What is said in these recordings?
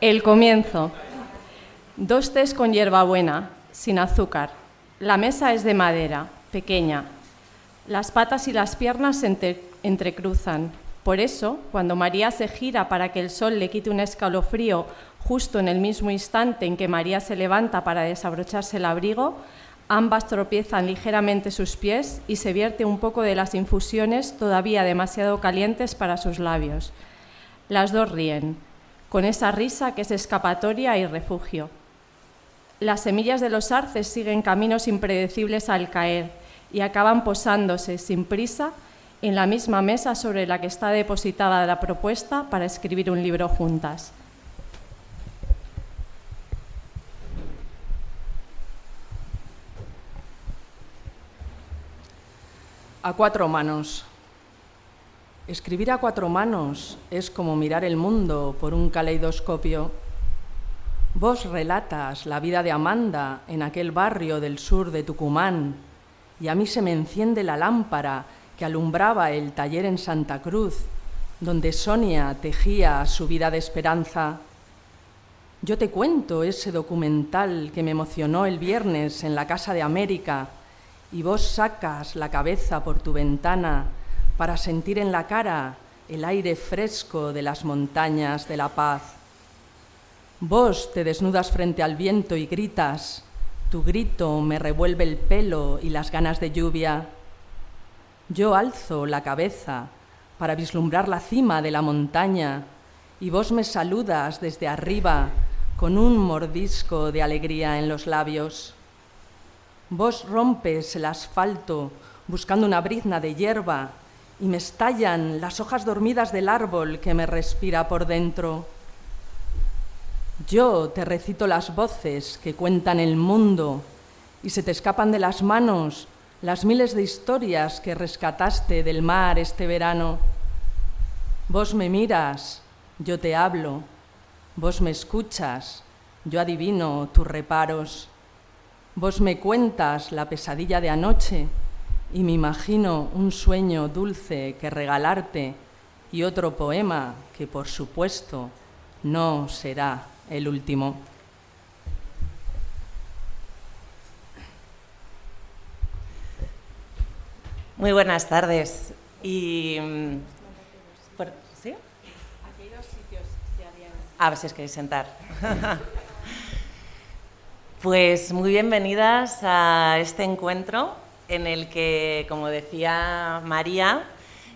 El comienzo. Dos tés con hierbabuena, sin azúcar. La mesa es de madera, pequeña. Las patas y las piernas se entrecruzan. Por eso, cuando María se gira para que el sol le quite un escalofrío justo en el mismo instante en que María se levanta para desabrocharse el abrigo, ambas tropiezan ligeramente sus pies y se vierte un poco de las infusiones todavía demasiado calientes para sus labios. Las dos ríen, con esa risa que es escapatoria y refugio. Las semillas de los arces siguen caminos impredecibles al caer y acaban posándose sin prisa en la misma mesa sobre la que está depositada la propuesta para escribir un libro juntas. A cuatro manos. Escribir a cuatro manos es como mirar el mundo por un caleidoscopio. Vos relatas la vida de Amanda en aquel barrio del sur de Tucumán y a mí se me enciende la lámpara que alumbraba el taller en Santa Cruz, donde Sonia tejía su vida de esperanza. Yo te cuento ese documental que me emocionó el viernes en la Casa de América y vos sacas la cabeza por tu ventana para sentir en la cara el aire fresco de las montañas de la paz. Vos te desnudas frente al viento y gritas, tu grito me revuelve el pelo y las ganas de lluvia. Yo alzo la cabeza para vislumbrar la cima de la montaña y vos me saludas desde arriba con un mordisco de alegría en los labios. Vos rompes el asfalto buscando una brizna de hierba y me estallan las hojas dormidas del árbol que me respira por dentro. Yo te recito las voces que cuentan el mundo y se te escapan de las manos las miles de historias que rescataste del mar este verano. Vos me miras, yo te hablo, vos me escuchas, yo adivino tus reparos. Vos me cuentas la pesadilla de anoche y me imagino un sueño dulce que regalarte y otro poema que por supuesto no será el último. Muy buenas tardes. Y, mm, ¿Sí? Aquí hay dos sitios, si alguien... A ver si os queréis sentar. Pues muy bienvenidas a este encuentro en el que, como decía María,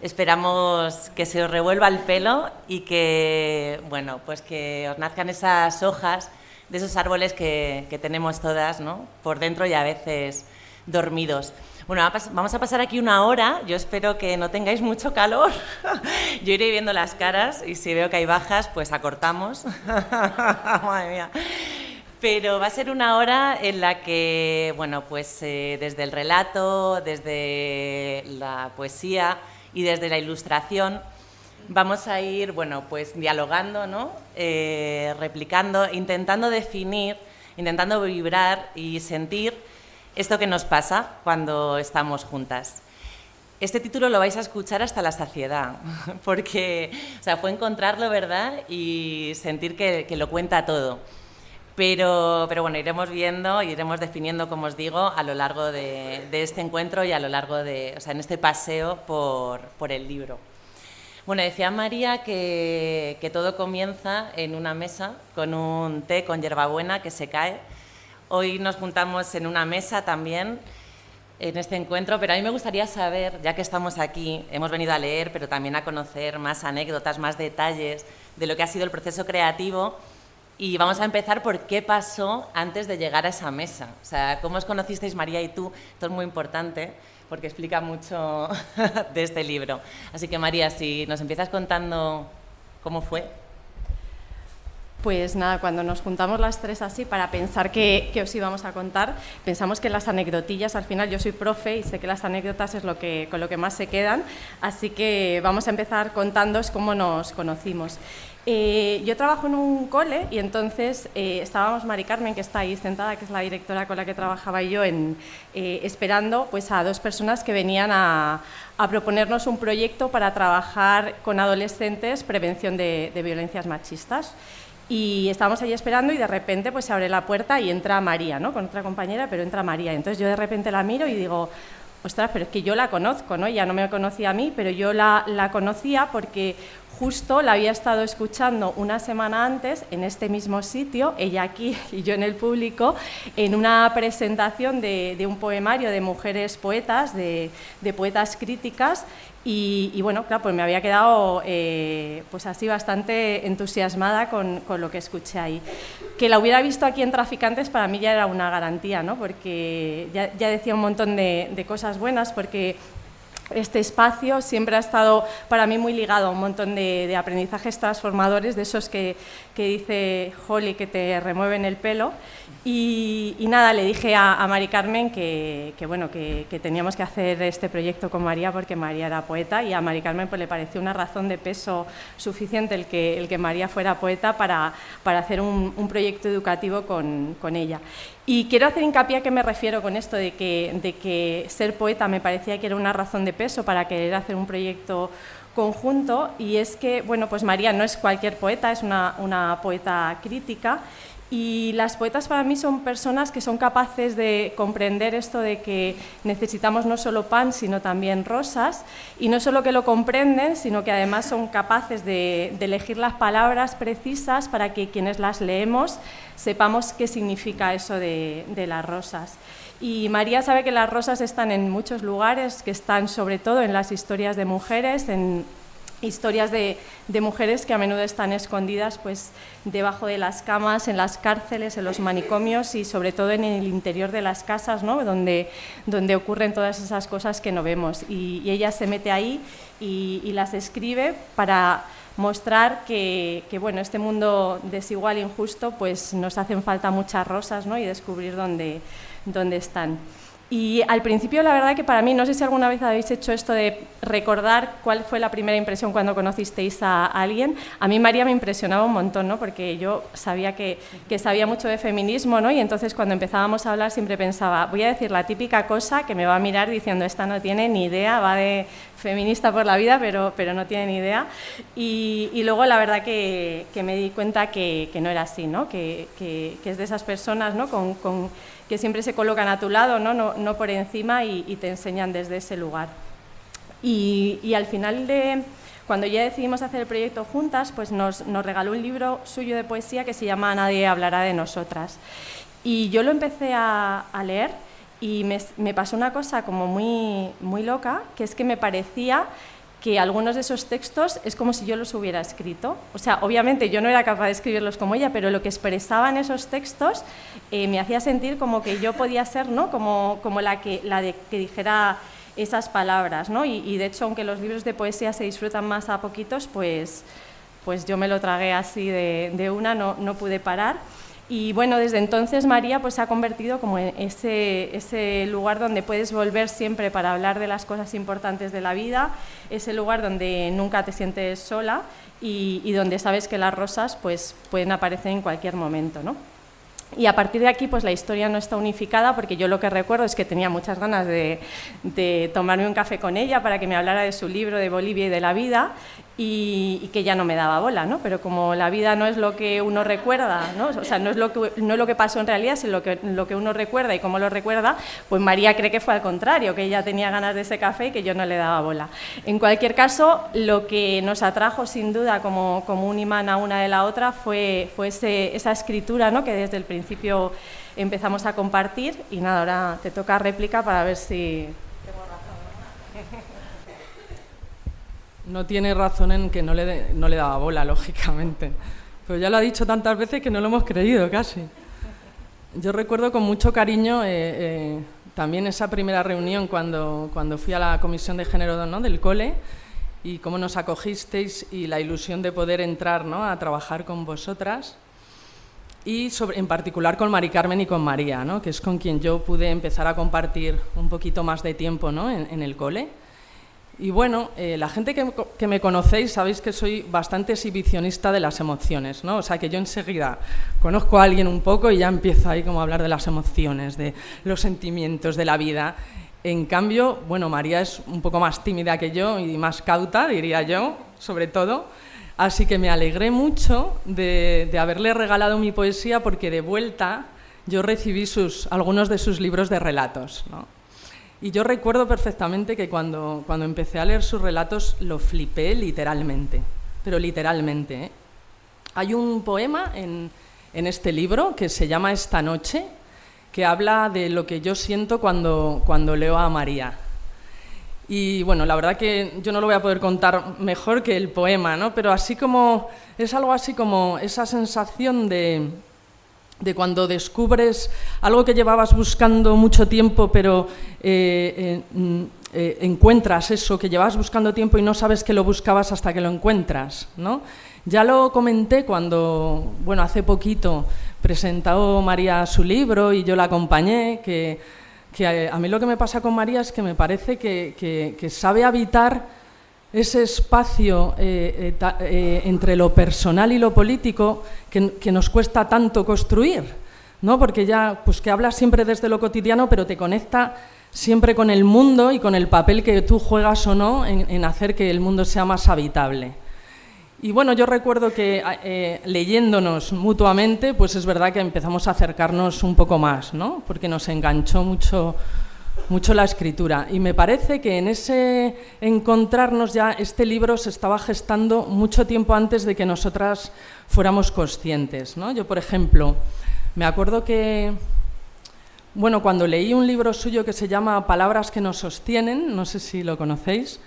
esperamos que se os revuelva el pelo y que, bueno, pues que os nazcan esas hojas de esos árboles que, que tenemos todas, ¿no? Por dentro y a veces dormidos. Bueno, vamos a pasar aquí una hora. Yo espero que no tengáis mucho calor. Yo iré viendo las caras y si veo que hay bajas, pues acortamos. Madre mía pero va a ser una hora en la que, bueno, pues eh, desde el relato, desde la poesía y desde la ilustración vamos a ir, bueno, pues dialogando, ¿no? Eh, replicando, intentando definir, intentando vibrar y sentir esto que nos pasa cuando estamos juntas. Este título lo vais a escuchar hasta la saciedad, porque o sea, fue encontrarlo, ¿verdad? Y sentir que, que lo cuenta todo. Pero, pero bueno, iremos viendo, iremos definiendo, como os digo, a lo largo de, este encuentro y a lo largo de, o sea, en este paseo por, el libro. Bueno, decía María que, que, todo comienza en una mesa con un té con hierbabuena que se cae. Hoy nos juntamos en una mesa también en este encuentro, pero a mí me gustaría saber, ya que estamos aquí, hemos venido a leer, pero también a conocer más anécdotas, más detalles de lo que ha sido el proceso creativo y vamos a empezar por qué pasó antes de llegar a esa mesa. O sea, cómo os conocisteis María y tú. Esto es muy importante porque explica mucho de este libro. Así que María, si nos empiezas contando cómo fue. Pues nada, cuando nos juntamos las tres así para pensar qué, os íbamos a contar, pensamos que las anecdotillas, al final yo soy profe y sé que las anécdotas es lo que, con lo que más se quedan, así que vamos a empezar contándoos cómo nos conocimos. Eh, yo trabajo en un cole y entonces eh, estábamos Mari Carmen, que está ahí sentada, que es la directora con la que trabajaba yo, en, eh, esperando pues, a dos personas que venían a, proponernos un proyecto para trabajar con adolescentes prevención de, violencias machistas. Y estábamos ahí esperando y de repente pues se abre la puerta y entra María, ¿no? Con otra compañera, pero entra María. Entonces yo de repente la miro y digo, ostras, pero es que yo la conozco, ¿no? Ella no me conocía a mí, pero yo la, la conocía porque justo la había estado escuchando una semana antes en este mismo sitio, ella aquí y yo en el público, en una presentación de, un poemario de mujeres poetas, de, poetas críticas, y, bueno, claro, pues me había quedado eh, pues así bastante entusiasmada con, lo que escuché ahí. Que la hubiera visto aquí en Traficantes para mí ya era una garantía, ¿no? porque ya, decía un montón de, de cosas buenas, porque este espacio siempre ha estado para mí muy ligado a un montón de, aprendizajes transformadores, de esos que, dice Holly que te remueven el pelo. Y, nada, le dije a, Mari Carmen que, bueno, que, teníamos que hacer este proyecto con María porque María era poeta y a Mari Carmen pues, le pareció una razón de peso suficiente el que, María fuera poeta para, hacer un, proyecto educativo con, con ella. Y quiero hacer hincapié a qué me refiero con esto de que, de que ser poeta me parecía que era una razón de peso para querer hacer un proyecto conjunto y es que, bueno, pues María no es cualquier poeta, es una, una poeta crítica y las poetas para mí son personas que son capaces de comprender esto de que necesitamos no solo pan, sino también rosas, y no solo que lo comprenden, sino que además son capaces de, elegir las palabras precisas para que quienes las leemos sepamos qué significa eso de, de las rosas. Y María sabe que las rosas están en muchos lugares, que están sobre todo en las historias de mujeres, en historias de, mujeres que a menudo están escondidas pues, debajo de las camas, en las cárceles, en los manicomios y sobre todo en el interior de las casas, ¿no? donde, donde ocurren todas esas cosas que no vemos. Y, ella se mete ahí y, las escribe para mostrar que, bueno, este mundo desigual e injusto pues, nos hacen falta muchas rosas ¿no? y descubrir dónde, dónde están. Y al principio, la verdad que para mí, no sé si alguna vez habéis hecho esto de recordar cuál fue la primera impresión cuando conocisteis a alguien. A mí María me impresionaba un montón, ¿no? porque yo sabía que, que sabía mucho de feminismo, ¿no? y entonces cuando empezábamos a hablar siempre pensaba, voy a decir la típica cosa que me va a mirar diciendo, esta no tiene ni idea, va de feminista por la vida, pero, pero no tiene ni idea. Y, y luego la verdad que, que, me di cuenta que, que no era así, ¿no? que, que, es de esas personas ¿no? con, con que siempre se colocan a tu lado, no, no, por encima y, te enseñan desde ese lugar. Y, al final de, cuando ya decidimos hacer el proyecto juntas, pues nos, regaló un libro suyo de poesía que se llama Nadie hablará de nosotras. Y yo lo empecé a, leer y me, me, pasó una cosa como muy, muy loca, que es que me parecía que algunos de esos textos es como si yo los hubiera escrito. O sea, obviamente yo no era capaz de escribirlos como ella, pero lo que expresaban esos textos eh, me hacía sentir como que yo podía ser, ¿no? Como, como la, que, la de que dijera esas palabras, ¿no? Y, de hecho, aunque los libros de poesía se disfrutan más a poquitos, pues, pues yo me lo tragué así de, de una, no, no pude parar. Y bueno, desde entonces María pues, se ha convertido como en ese, ese lugar donde puedes volver siempre para hablar de las cosas importantes de la vida, ese lugar donde nunca te sientes sola y, y donde sabes que las rosas pues, pueden aparecer en cualquier momento. ¿no? Y a partir de aquí, pues la historia no está unificada, porque yo lo que recuerdo es que tenía muchas ganas de, de, tomarme un café con ella para que me hablara de su libro de Bolivia y de la vida, y, que ya no me daba bola, ¿no? Pero como la vida no es lo que uno recuerda, ¿no? O sea, no es lo que, no es lo que pasó en realidad, sino lo que, lo que uno recuerda y cómo lo recuerda, pues María cree que fue al contrario, que ella tenía ganas de ese café y que yo no le daba bola. En cualquier caso, lo que nos atrajo sin duda como, como un imán a una de la otra fue, fue esa escritura, ¿no? Que desde el principio empezamos a compartir y nada, ahora te toca réplica para ver si no tiene razón en que no le, no le daba bola, lógicamente. Pero ya lo ha dicho tantas veces que no lo hemos creído casi. Yo recuerdo con mucho cariño eh, eh, también esa primera reunión cuando, cuando fui a la comisión de género ¿no? del cole y cómo nos acogisteis y la ilusión de poder entrar ¿no? a trabajar con vosotras y sobre, en particular con Mari Carmen y con María, ¿no? que es con quien yo pude empezar a compartir un poquito más de tiempo ¿no? en, en el cole. Y bueno, eh, la gente que, me conocéis sabéis que soy bastante exhibicionista de las emociones, ¿no? O sea, que yo enseguida conozco a alguien un poco y ya empiezo ahí como a hablar de las emociones, de los sentimientos, de la vida. En cambio, bueno, María es un poco más tímida que yo y más cauta, diría yo, sobre todo. Así que me alegré mucho de, haberle regalado mi poesía porque de vuelta yo recibí sus, algunos de sus libros de relatos. Y yo recuerdo perfectamente que cuando, cuando empecé a leer sus relatos lo flipé literalmente, pero literalmente. ¿eh? Hay un poema en, en este libro que se llama Esta noche, que habla de lo que yo siento cuando, cuando leo a María. Y bueno, la verdad que yo no lo voy a poder contar mejor que el poema, ¿no? Pero así como es algo así como esa sensación de, de cuando descubres algo que llevabas buscando mucho tiempo, pero eh, eh, eh, encuentras eso que llevabas buscando tiempo y no sabes que lo buscabas hasta que lo encuentras, ¿no? Ya lo comenté cuando, bueno, hace poquito presentó María su libro y yo la acompañé, que que a, mí lo que me pasa con María es que me parece que, sabe habitar ese espacio eh, eh, eh, entre lo personal y lo político que, nos cuesta tanto construir, ¿no? porque ya pues que habla siempre desde lo cotidiano, pero te conecta siempre con el mundo y con el papel que tú juegas o no en hacer que el mundo sea más habitable. Y bueno, yo recuerdo que leyéndonos mutuamente, pues es verdad que empezamos a acercarnos un poco más, ¿no? Porque nos enganchó mucho, mucho la escritura. Y me parece que en ese encontrarnos ya este libro se estaba gestando mucho tiempo antes de que nosotras fuéramos conscientes, ¿no? Yo, por ejemplo, me acuerdo que, bueno, cuando leí un libro suyo que se llama Palabras que nos sostienen, no sé si lo conocéis,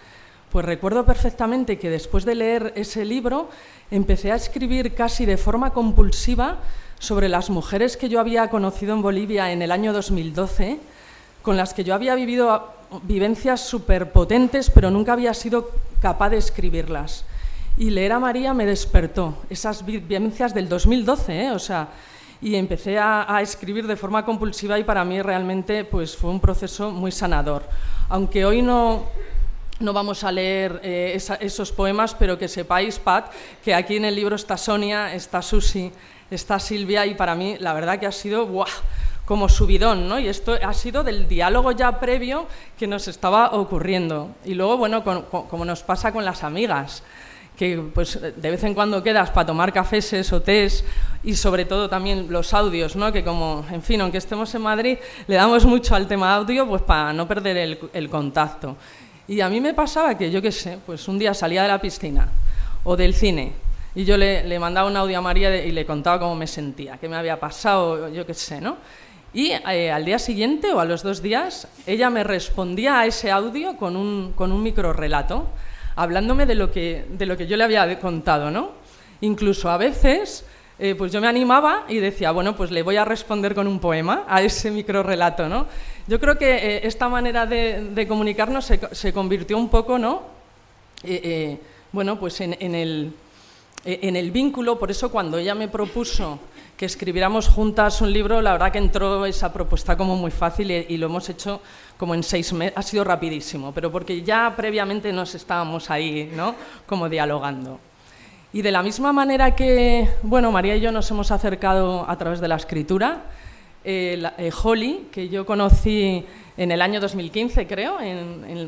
pues recuerdo perfectamente que después de leer ese libro empecé a escribir casi de forma compulsiva sobre las mujeres que yo había conocido en Bolivia en el año 2012, con las que yo había vivido vivencias superpotentes, pero nunca había sido capaz de escribirlas. Y leer a María me despertó esas vivencias del 2012, ¿eh? o sea, y empecé a, escribir de forma compulsiva y para mí realmente pues, fue un proceso muy sanador. Aunque hoy no, no vamos a leer eh, esos poemas, pero que sepáis, Pat, que aquí en el libro está Sonia, está Susi, está Silvia y para mí la verdad que ha sido como subidón, ¿no? Y esto ha sido del diálogo ya previo que nos estaba ocurriendo. Y luego, bueno, como nos pasa con las amigas, que pues de vez en cuando quedas para tomar cafés o tés y sobre todo también los audios, ¿no? que como, en fin, aunque estemos en Madrid, le damos mucho al tema audio pues para no perder el, el contacto. Y a mí me pasaba que, yo qué sé, pues un día salía de la piscina o del cine y yo le, mandaba un audio a María y le contaba cómo me sentía, qué me había pasado, yo qué sé, ¿no? Y eh, al día siguiente o a los dos días, ella me respondía a ese audio con un, con un micro relato, hablándome de lo, que, de lo que yo le había contado, ¿no? Incluso a veces, eh, pues yo me animaba y decía, bueno, pues le voy a responder con un poema a ese micro relato, ¿no? Yo creo que eh, esta manera de, comunicarnos se, convirtió un poco, ¿no? Eh, eh, bueno, pues en, el, en el vínculo, por eso cuando ella me propuso que escribiéramos juntas un libro, la verdad que entró esa propuesta como muy fácil y, lo hemos hecho como en seis meses, ha sido rapidísimo, pero porque ya previamente nos estábamos ahí, ¿no? Como dialogando. Y de la misma manera que, bueno, María y yo nos hemos acercado a través de la escritura, eh, eh, Holly, que yo conocí en el año 2015, creo,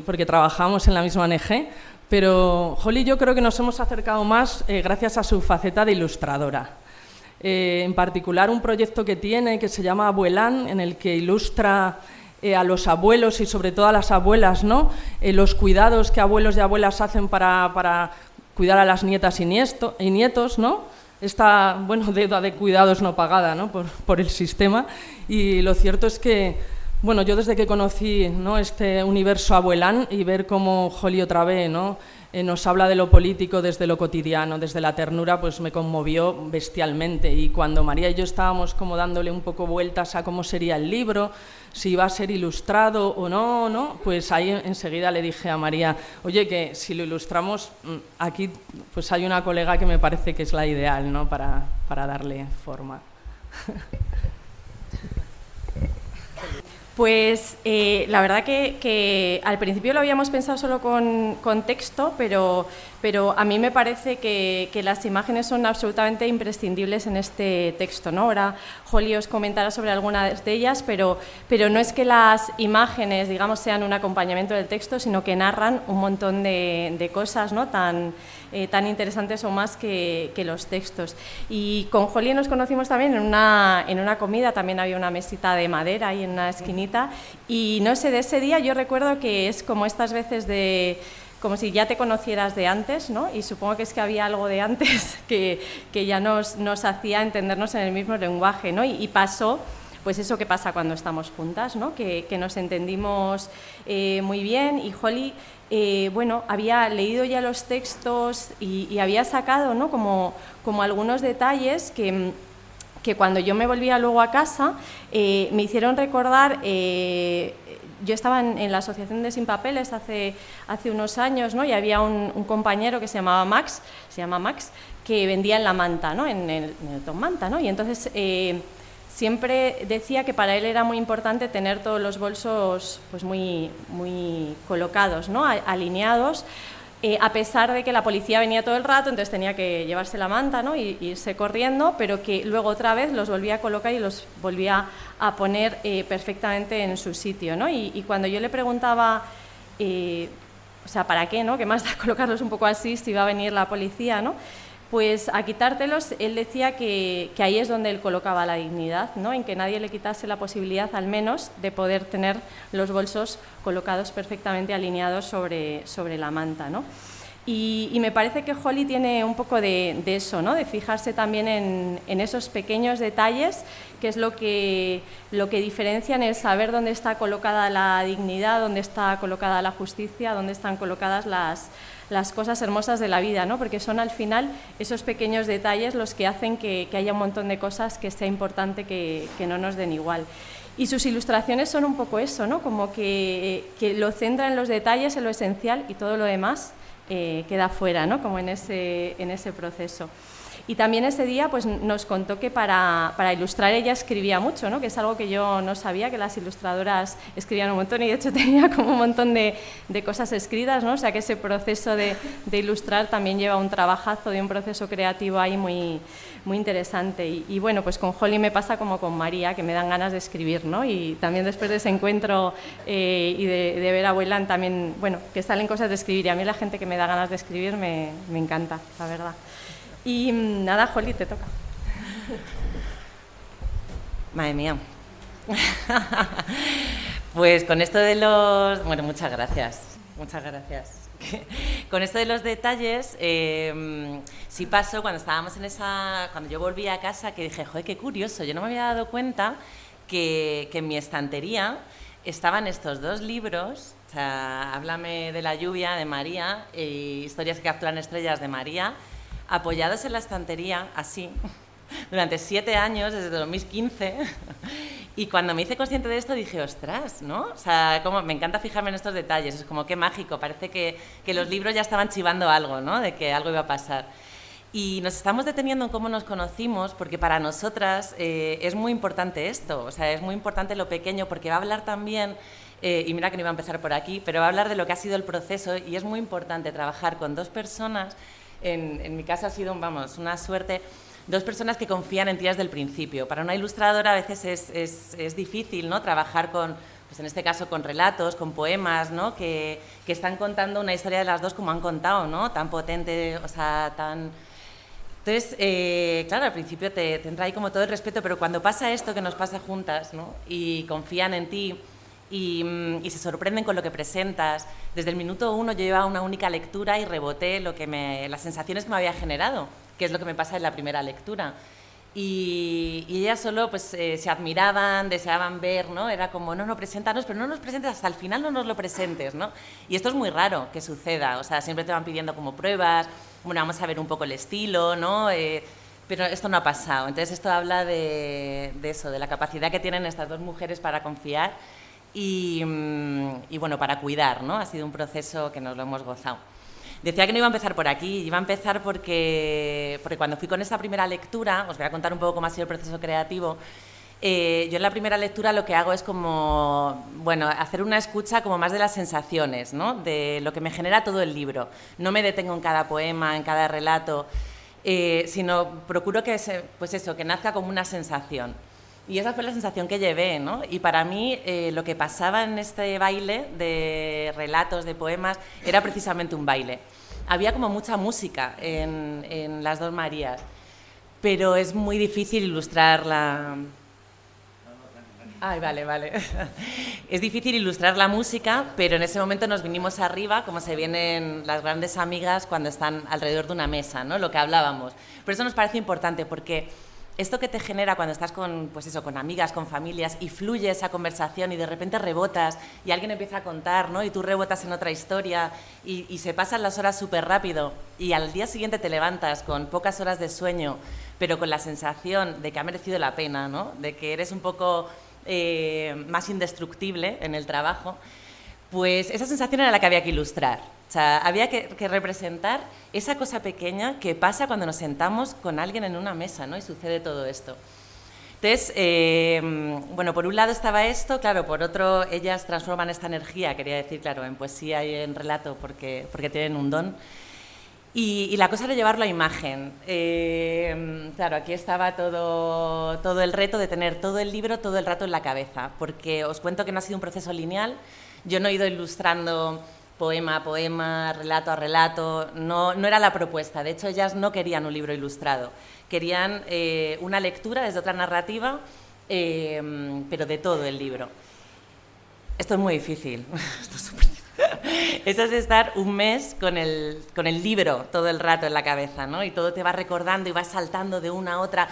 porque trabajamos en la misma ONG, pero Holly yo creo que nos hemos acercado más eh, gracias a su faceta de ilustradora. En particular un proyecto que tiene que se llama Abuelán, en el que ilustra a los abuelos y sobre todo a las abuelas, ¿no? los cuidados que abuelos y abuelas hacen para, para cuidar a las nietas y, y nietos, ¿no? esta bueno, deuda de cuidados no pagada ¿no? Por, por, el sistema. Y lo cierto es que, bueno, yo desde que conocí ¿no? este universo abuelán y ver cómo Holly otra vez ¿no? Eh, nos habla de lo político desde lo cotidiano, desde la ternura, pues me conmovió bestialmente. Y cuando María y yo estábamos como dándole un poco vueltas a cómo sería el libro, si iba a ser ilustrado o no, ¿no? Pues ahí enseguida le dije a María, oye, que si lo ilustramos, mm, aquí pues hay una colega que me parece que es la ideal, ¿no? Para, para darle forma. Pues eh, la verdad que, al principio lo habíamos pensado solo con, texto, pero, pero, a mí me parece que, las imágenes son absolutamente imprescindibles en este texto. ¿no? Ahora Holly os comentará sobre algunas de ellas, pero, pero no es que las imágenes digamos, sean un acompañamiento del texto, sino que narran un montón de, cosas ¿no? tan eh, tan interesantes o más que, los textos. Y con Holly nos conocimos también en una, en una comida, también había una mesita de madera ahí en una esquinita, y no sé, de ese día yo recuerdo que es como estas veces de como si ya te conocieras de antes, ¿no? Y supongo que es que había algo de antes que, que ya nos, nos, hacía entendernos en el mismo lenguaje, ¿no? Y, pasó, pues eso que pasa cuando estamos juntas, ¿no? Que, nos entendimos eh, muy bien y Holly eh, bueno, había leído ya los textos y, había sacado ¿no? como, como algunos detalles que, que, cuando yo me volvía luego a casa eh, me hicieron recordar, yo estaba en, la Asociación de Sin Papeles hace, unos años ¿no? y había un, compañero que se llamaba Max, se llama Max, que vendía en la manta, ¿no? en, el, en Tom Manta, y entonces siempre decía que para él era muy importante tener todos los bolsos pues muy, muy colocados, ¿no? alineados, eh, a pesar de que la policía venía todo el rato, entonces tenía que llevarse la manta ¿no? y, irse corriendo, pero que luego otra vez los volvía a colocar y los volvía a poner eh, perfectamente en su sitio. ¿no? Y, cuando yo le preguntaba, eh, o sea, ¿para qué? ¿no? ¿Qué más da colocarlos un poco así si va a venir la policía? ¿no? Pues a quitártelos, él decía que, ahí es donde él colocaba la dignidad, ¿no? en que nadie le quitase la posibilidad, al menos, de poder tener los bolsos colocados perfectamente alineados sobre, sobre la manta. ¿no? Y, me parece que Holly tiene un poco de, eso, ¿no? de fijarse también en, esos pequeños detalles, que es lo que, lo que diferencian el saber dónde está colocada la dignidad, dónde está colocada la justicia, dónde están colocadas las, las cosas hermosas de la vida, ¿no? porque son al final esos pequeños detalles los que hacen que, haya un montón de cosas que sea importante que, no nos den igual. Y sus ilustraciones son un poco eso, ¿no? como que, que lo centra en los detalles, en lo esencial y todo lo demás eh, queda fuera, ¿no? como en ese, en ese proceso. Y también ese día pues, nos contó que para, para, ilustrar ella escribía mucho, ¿no? que es algo que yo no sabía, que las ilustradoras escribían un montón y de hecho tenía como un montón de, de cosas escritas, ¿no? o sea que ese proceso de, de, ilustrar también lleva un trabajazo de un proceso creativo ahí muy, muy interesante. Y, bueno, pues con Holly me pasa como con María, que me dan ganas de escribir, ¿no? y también después de ese encuentro eh, y de, ver a Weyland también, bueno, que salen cosas de escribir y a mí la gente que me da ganas de escribir me, me encanta, la verdad. Y nada, Holly, te toca. Madre mía. pues con esto de los... Bueno, muchas gracias. Muchas gracias. con esto de los detalles, eh, sí pasó cuando estábamos en esa... Cuando yo volví a casa que dije, joder, qué curioso, yo no me había dado cuenta que, que en mi estantería estaban estos dos libros, o sea, Háblame de la lluvia de María y Historias que capturan estrellas de María, apoyados en la estantería, así, durante siete años, desde 2015. Y cuando me hice consciente de esto dije, ostras, ¿no? O sea, como, me encanta fijarme en estos detalles, es como qué mágico, parece que, que, los libros ya estaban chivando algo, ¿no? De que algo iba a pasar. Y nos estamos deteniendo en cómo nos conocimos, porque para nosotras eh, es muy importante esto, o sea, es muy importante lo pequeño, porque va a hablar también, eh, y mira que no iba a empezar por aquí, pero va a hablar de lo que ha sido el proceso, y es muy importante trabajar con dos personas en, mi caso ha sido, vamos, una suerte dos personas que confían en ti desde el principio. Para una ilustradora a veces es, es, es, difícil ¿no? trabajar con, pues en este caso con relatos, con poemas, ¿no? que, que, están contando una historia de las dos como han contado, ¿no? tan potente, o sea, tan... Entonces, eh, claro, al principio te, te, entra ahí como todo el respeto, pero cuando pasa esto que nos pasa juntas ¿no? y confían en ti, Mm, y, se sorprenden con lo que presentas. Desde el minuto uno yo llevaba una única lectura y reboté lo que me, las sensaciones que me había generado, que es lo que me pasa en la primera lectura. Y, ellas solo pues, eh, se admiraban, deseaban ver, ¿no? Era como, no, no, preséntanos, pero no nos presentes hasta el final, no nos lo presentes, ¿no? Y esto es muy raro que suceda, o sea, siempre te van pidiendo como pruebas, bueno, vamos a ver un poco el estilo, ¿no? Eh, pero esto no ha pasado. Entonces esto habla de, de eso, de la capacidad que tienen estas dos mujeres para confiar Mm, y, bueno, para cuidar, ¿no? Ha sido un proceso que nos lo hemos gozado. Decía que no iba a empezar por aquí, iba a empezar porque, porque cuando fui con esta primera lectura, os voy a contar un poco cómo ha sido el proceso creativo, eh, yo en la primera lectura lo que hago es como, bueno, hacer una escucha como más de las sensaciones, ¿no? De lo que me genera todo el libro. No me detengo en cada poema, en cada relato, eh, sino procuro que, pues eso, que nazca como una sensación. Y esa fue la sensación que llevé, ¿no? Y para mí eh, lo que pasaba en este baile de relatos, de poemas, era precisamente un baile. Había como mucha música en, en las dos Marías, pero es muy difícil ilustrar la, Ay, vale, vale. Es difícil ilustrar la música, pero en ese momento nos vinimos arriba, como se vienen las grandes amigas cuando están alrededor de una mesa, ¿no? Lo que hablábamos. Por eso nos parece importante, porque esto que te genera cuando estás con, pues eso, con amigas, con familias, y fluye esa conversación y de repente rebotas y alguien empieza a contar, ¿no? Y tú rebotas en otra historia y, se pasan las horas súper rápido y al día siguiente te levantas con pocas horas de sueño, pero con la sensación de que ha merecido la pena, ¿no? De que eres un poco eh, más indestructible en el trabajo, pues esa sensación era la que había que ilustrar. O sea, había que, representar esa cosa pequeña que pasa cuando nos sentamos con alguien en una mesa, ¿no? Y sucede todo esto. Entonces, eh, bueno, por un lado estaba esto, claro, por otro, ellas transforman esta energía, quería decir, claro, en poesía y en relato, porque, porque tienen un don. Y, la cosa era llevarlo a imagen. Eh, claro, aquí estaba todo, todo el reto de tener todo el libro todo el rato en la cabeza, porque os cuento que no ha sido un proceso lineal. Yo no he ido ilustrando poema a poema, relato a relato, no, no era la propuesta. De hecho, ellas no querían un libro ilustrado, querían eh, una lectura desde otra narrativa, eh, pero de todo el libro. Esto es muy difícil. Esto es súper Eso es estar un mes con el, con el libro todo el rato en la cabeza, ¿no? Y todo te va recordando y vas saltando de una a otra.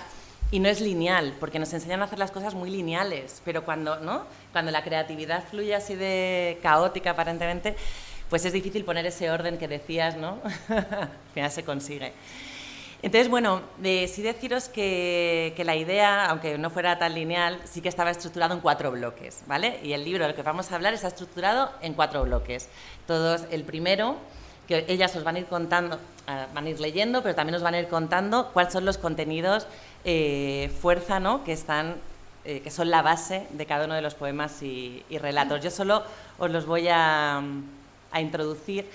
Y no es lineal, porque nos enseñan a hacer las cosas muy lineales, pero cuando, ¿no? cuando la creatividad fluye así de caótica aparentemente, pues es difícil poner ese orden que decías, ¿no? Al final se consigue. Entonces, bueno, sí deciros que, la idea, aunque no fuera tan lineal, sí que estaba estructurado en cuatro bloques, ¿vale? Y el libro del que vamos a hablar está estructurado en cuatro bloques. Todos, el primero, que ellas os van a ir contando, ah, van a ir leyendo, pero también os van a ir contando cuáles son los contenidos eh, fuerza, ¿no? Que están eh, que son la base de cada uno de los poemas y, relatos. Yo solo os los voy a introducir.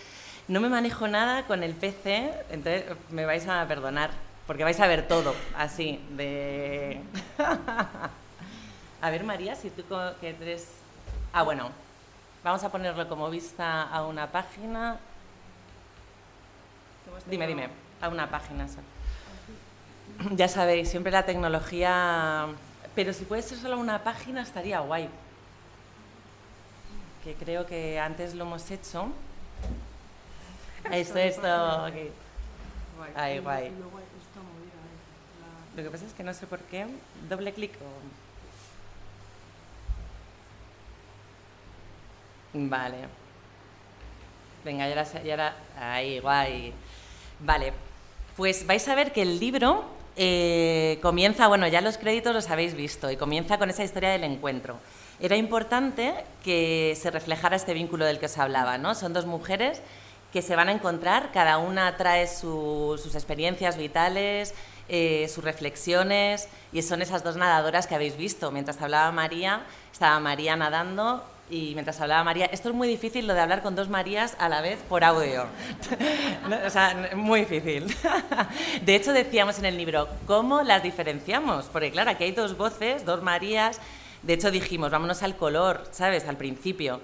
No me manejo nada con el PC, entonces me vais a perdonar, porque vais a ver todo así de... a ver, María, si tú que eres... Ah, bueno, vamos a ponerlo como vista a una página. Dime, dime, a una página. Ya sabéis, siempre la tecnología... Pero si puede ser solo una página estaría guay. Que creo que antes lo hemos hecho. Esto, esto, aquí. Ahí, guay. Lo que pasa es que no sé por qué. Doble clic Vale. Venga, ya ahora, ya. Ahí, guay. Vale. Pues vais a ver que el libro eh, comienza, bueno, ya los créditos los habéis visto, y comienza con esa historia del encuentro. Era importante que se reflejara este vínculo del que os hablaba, ¿no? Son dos mujeres que se van a encontrar, cada una trae sus experiencias vitales, eh, sus reflexiones, y son esas dos nadadoras que habéis visto. Mientras hablaba María, estaba María nadando y mientras hablaba María, esto es muy difícil lo de hablar con dos Marías a la vez por audio. o sea, muy difícil. de hecho, decíamos en el libro, ¿cómo las diferenciamos? Porque claro, aquí hay dos voces, dos Marías. De hecho, dijimos, vámonos al color, ¿sabes? Al principio.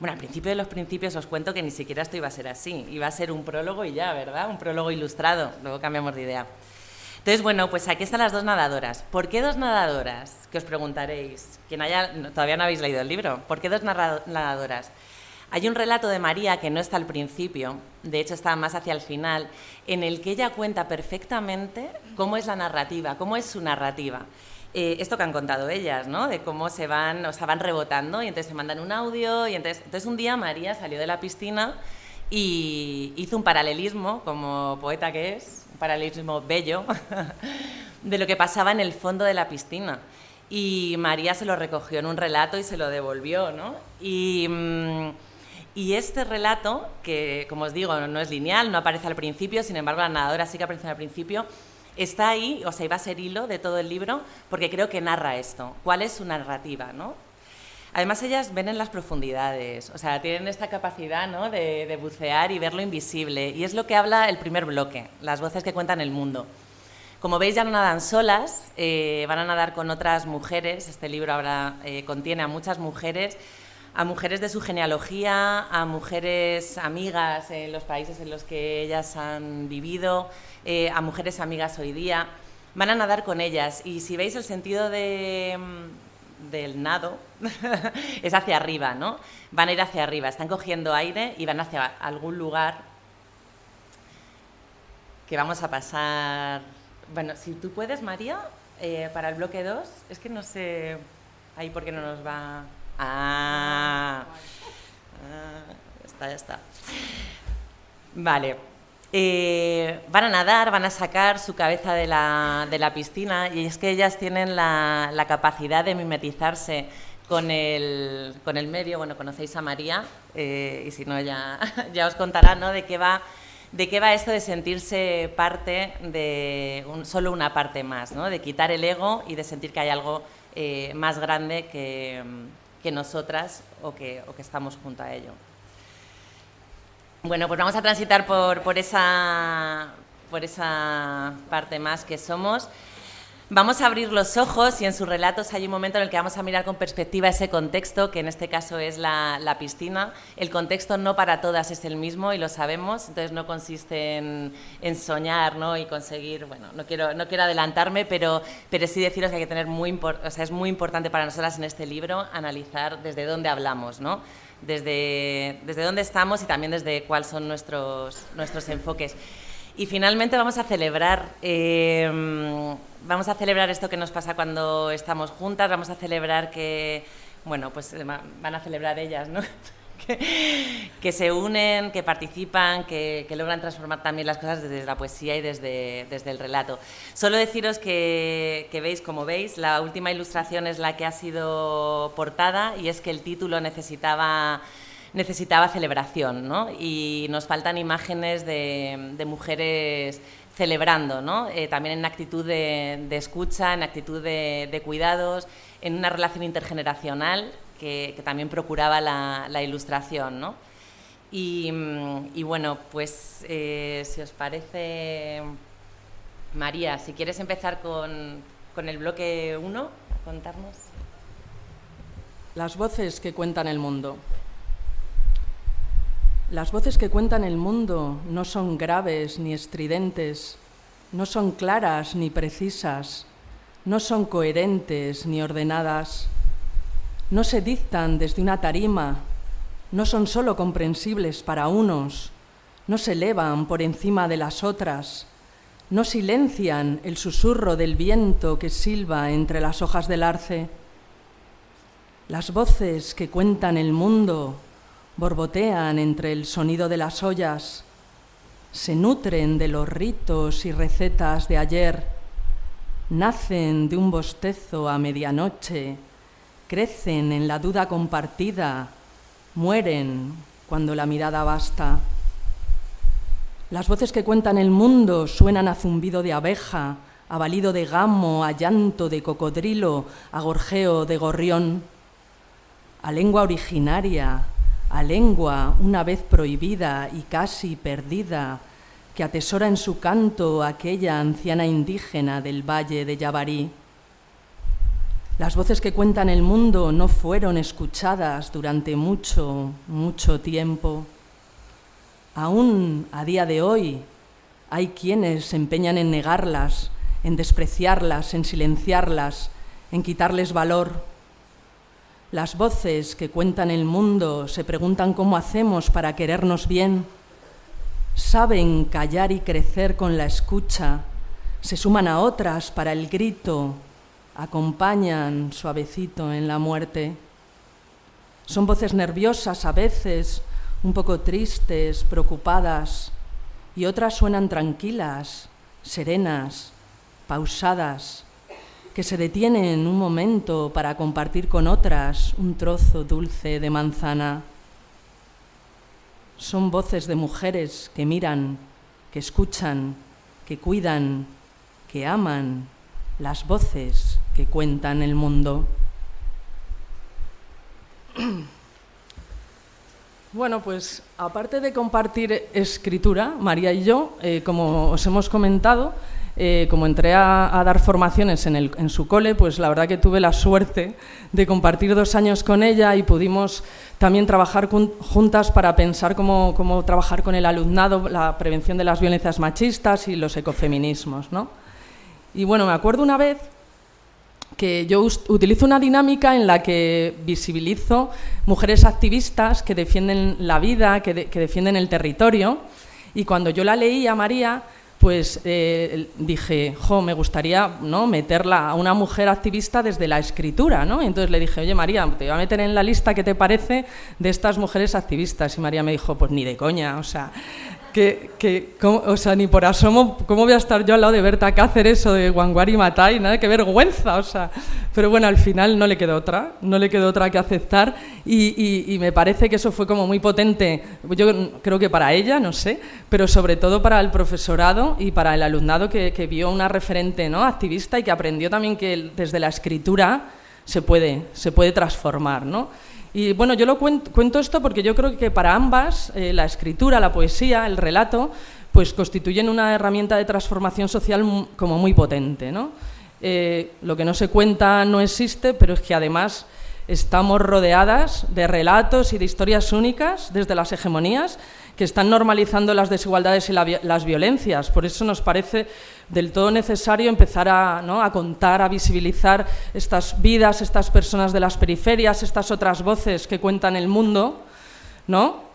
Bueno, al principio de los principios os cuento que ni siquiera esto iba a ser así. Iba a ser un prólogo y ya, ¿verdad? Un prólogo ilustrado. Luego cambiamos de idea. Entonces, bueno, pues aquí están las dos nadadoras. ¿Por qué dos nadadoras? Que os preguntaréis. Quien haya, todavía no habéis leído el libro. ¿Por qué dos nadadoras? Hay un relato de María que no está al principio, de hecho está más hacia el final, en el que ella cuenta perfectamente cómo es la narrativa, cómo es su narrativa. Eh, esto que han contado ellas, ¿no? De cómo se van, o sea, van rebotando y entonces se mandan un audio y entonces, un día María salió de la piscina y hizo un paralelismo, como poeta que es, un paralelismo bello, de lo que pasaba en el fondo de la piscina. Y María se lo recogió en un relato y se lo devolvió, ¿no? Y, mm, y este relato, que como os digo, no es lineal, no aparece al principio, sin embargo la nadadora sí que aparece al principio, está ahí, o sea, iba a ser hilo de todo el libro, porque creo que narra esto. ¿Cuál es su narrativa, no? Además, ellas ven en las profundidades, o sea, tienen esta capacidad ¿no? de, bucear y ver lo invisible. Y es lo que habla el primer bloque, las voces que cuentan el mundo. Como veis, ya no nadan solas, eh, van a nadar con otras mujeres. Este libro ahora eh, contiene a muchas mujeres, a mujeres de su genealogía, a mujeres amigas en los países en los que ellas han vivido, eh, a mujeres amigas hoy día. Van a nadar con ellas y si veis el sentido de, del nado es hacia arriba, ¿no? Van a ir hacia arriba, están cogiendo aire y van hacia algún lugar que vamos a pasar. Bueno, si tú puedes, María, eh, para el bloque 2, es que no sé ahí por qué no nos va. Ah, ah está, ya está. Vale. Eh, van a nadar, van a sacar su cabeza de la, de la piscina y es que ellas tienen la, la capacidad de mimetizarse con el, con el, medio. Bueno, conocéis a María eh, y si no ya, ya os contará ¿no? de, qué va, de qué va esto de sentirse parte de un, solo una parte más, ¿no? de quitar el ego y de sentir que hay algo eh, más grande que, que nosotras o que, o que estamos junto a ello. Bueno, pues vamos a transitar por, esa, por esa parte más que somos. Vamos a abrir los ojos y en sus relatos hay un momento en el que vamos a mirar con perspectiva ese contexto, que en este caso es la, piscina. El contexto no para todas es el mismo y lo sabemos, entonces no consiste en, soñar ¿no? y conseguir, bueno, no quiero, no quiero adelantarme, pero, pero sí deciros que hay que tener muy, o sea, es muy importante para nosotras en este libro analizar desde dónde hablamos, ¿no? desde, desde dónde estamos y también desde cuáles son nuestros, nuestros enfoques. Y finalmente vamos a celebrar, eh, vamos a celebrar esto que nos pasa cuando estamos juntas, vamos a celebrar que, bueno, pues eh, van a celebrar ellas, ¿no? que, se unen, que participan, que, logran transformar también las cosas desde la poesía y desde, desde el relato. Solo deciros que, veis, como veis, la última ilustración es la que ha sido portada y es que el título necesitaba necesitaba celebración, ¿no? Y nos faltan imágenes de, mujeres celebrando, ¿no? Eh, también en actitud de, escucha, en actitud de, cuidados, en una relación intergeneracional que, también procuraba la, ilustración. ¿no? Y, bueno, pues eh, si os parece, María, si quieres empezar con, con el bloque 1, contarnos. Las voces que cuentan el mundo. Las voces que cuentan el mundo no son graves ni estridentes, no son claras ni precisas, no son coherentes ni ordenadas no se dictan desde una tarima, no son sólo comprensibles para unos, no se elevan por encima de las otras, no silencian el susurro del viento que silba entre las hojas del arce. Las voces que cuentan el mundo borbotean entre el sonido de las ollas, se nutren de los ritos y recetas de ayer, nacen de un bostezo a medianoche, crecen en la duda compartida, mueren cuando la mirada basta. Las voces que cuentan el mundo suenan a zumbido de abeja, a balido de gamo, a llanto de cocodrilo, a gorjeo de gorrión, a lengua originaria, a lengua una vez prohibida y casi perdida, que atesora en su canto aquella anciana indígena del valle de Yabarí. Las voces que cuentan el mundo no fueron escuchadas durante mucho, mucho tiempo. Aún a día de hoy hay quienes se empeñan en negarlas, en despreciarlas, en silenciarlas, en quitarles valor. Las voces que cuentan el mundo se preguntan cómo hacemos para querernos bien. Saben callar y crecer con la escucha, se suman a otras para el grito, acompañan suavecito en la muerte. Son voces nerviosas a veces, un poco tristes, preocupadas, y otras suenan tranquilas, serenas, pausadas, que se detienen un momento para compartir con otras un trozo dulce de manzana. Son voces de mujeres que miran, que escuchan, que cuidan, que aman las voces que cuentan el mundo. Bueno, pues aparte de compartir escritura, María y yo, eh, como os hemos comentado, eh, como entré a, dar formaciones en, su cole, pues la verdad que tuve la suerte de compartir dos años con ella y pudimos también trabajar juntas para pensar cómo, trabajar con el alumnado la prevención de las violencias machistas y los ecofeminismos. ¿no? Y bueno, me acuerdo una vez que yo utilizo una dinámica en la que visibilizo mujeres activistas que defienden la vida, que, que defienden el territorio. Y cuando yo la leí a María, pues eh, dije, jo, me gustaría ¿no? meterla a una mujer activista desde la escritura, ¿no? Y entonces le dije, oye María, te voy a meter en la lista, ¿qué te parece de estas mujeres activistas? Y María me dijo, pues ni de coña, o sea, que, que o sea, ni por asomo, ¿cómo voy a estar yo al lado de Berta Cáceres o de Wangwari Matai? Nada, qué vergüenza, o sea. Pero bueno, al final no le quedó otra, no le quedó otra que aceptar y, me parece que eso fue como muy potente, yo creo que para ella, no sé, pero sobre todo para el profesorado y para el alumnado que, que vio una referente ¿no? activista y que aprendió también que desde la escritura se puede, se puede transformar, ¿no? Y bueno, yo lo cuento, esto porque yo creo que para ambas eh, la escritura, la poesía, el relato, pues constituyen una herramienta de transformación social como muy potente. ¿no? Eh, lo que no se cuenta no existe, pero es que además estamos rodeadas de relatos y de historias únicas desde las hegemonías que están normalizando las desigualdades y las violencias. Por eso nos parece del todo necesario empezar a, contar, a visibilizar estas vidas, estas personas de las periferias, estas otras voces que cuentan el mundo, ¿no?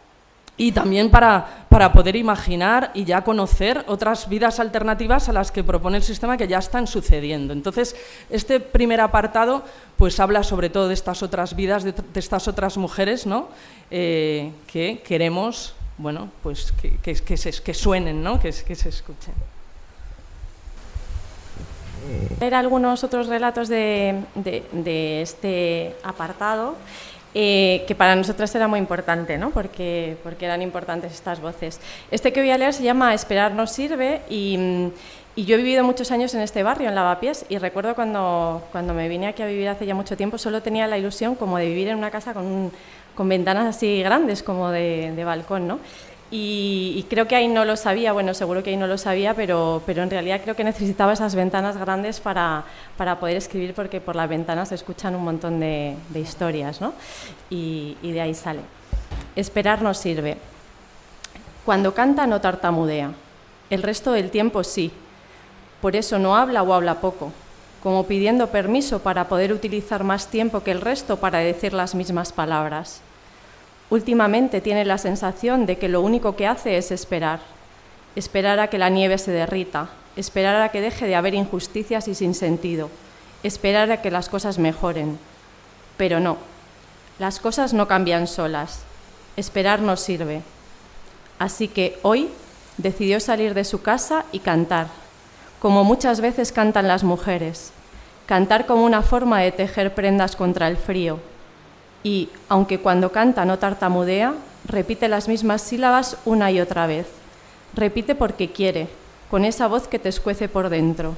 y también para, para, poder imaginar y ya conocer otras vidas alternativas a las que propone el sistema que ya están sucediendo. Entonces, este primer apartado pues habla sobre todo de estas otras vidas, de, estas otras mujeres ¿no? Eh, que queremos bueno, pues que, que, que, se, que suenen, ¿no? que, que se escuchen. Leer algunos otros relatos de, de, de este apartado, eh, que para nosotras era muy importante, ¿no? porque, porque eran importantes estas voces. Este que voy a leer se llama Esperar no sirve y, y yo he vivido muchos años en este barrio, en Lavapiés, y recuerdo cuando, cuando me vine aquí a vivir hace ya mucho tiempo, solo tenía la ilusión como de vivir en una casa con un con ventanas así grandes como de, balcón, ¿no? Y, creo que ahí no lo sabía, bueno, seguro que ahí no lo sabía, pero, pero en realidad creo que necesitaba esas ventanas grandes para, para poder escribir, porque por las ventanas se escuchan un montón de, historias, ¿no? Y, y de ahí sale. Esperar no sirve. Cuando canta no tartamudea, el resto del tiempo sí. Por eso no habla o habla poco, como pidiendo permiso para poder utilizar más tiempo que el resto para decir las mismas palabras. Últimamente tiene la sensación de que lo único que hace es esperar, esperar a que la nieve se derrita, esperar a que deje de haber injusticias y sin sentido, esperar a que las cosas mejoren. Pero no, las cosas no cambian solas, esperar no sirve. Así que hoy decidió salir de su casa y cantar como muchas veces cantan las mujeres, cantar como una forma de tejer prendas contra el frío. Y, aunque cuando canta no tartamudea, repite las mismas sílabas una y otra vez. Repite porque quiere, con esa voz que te escuece por dentro.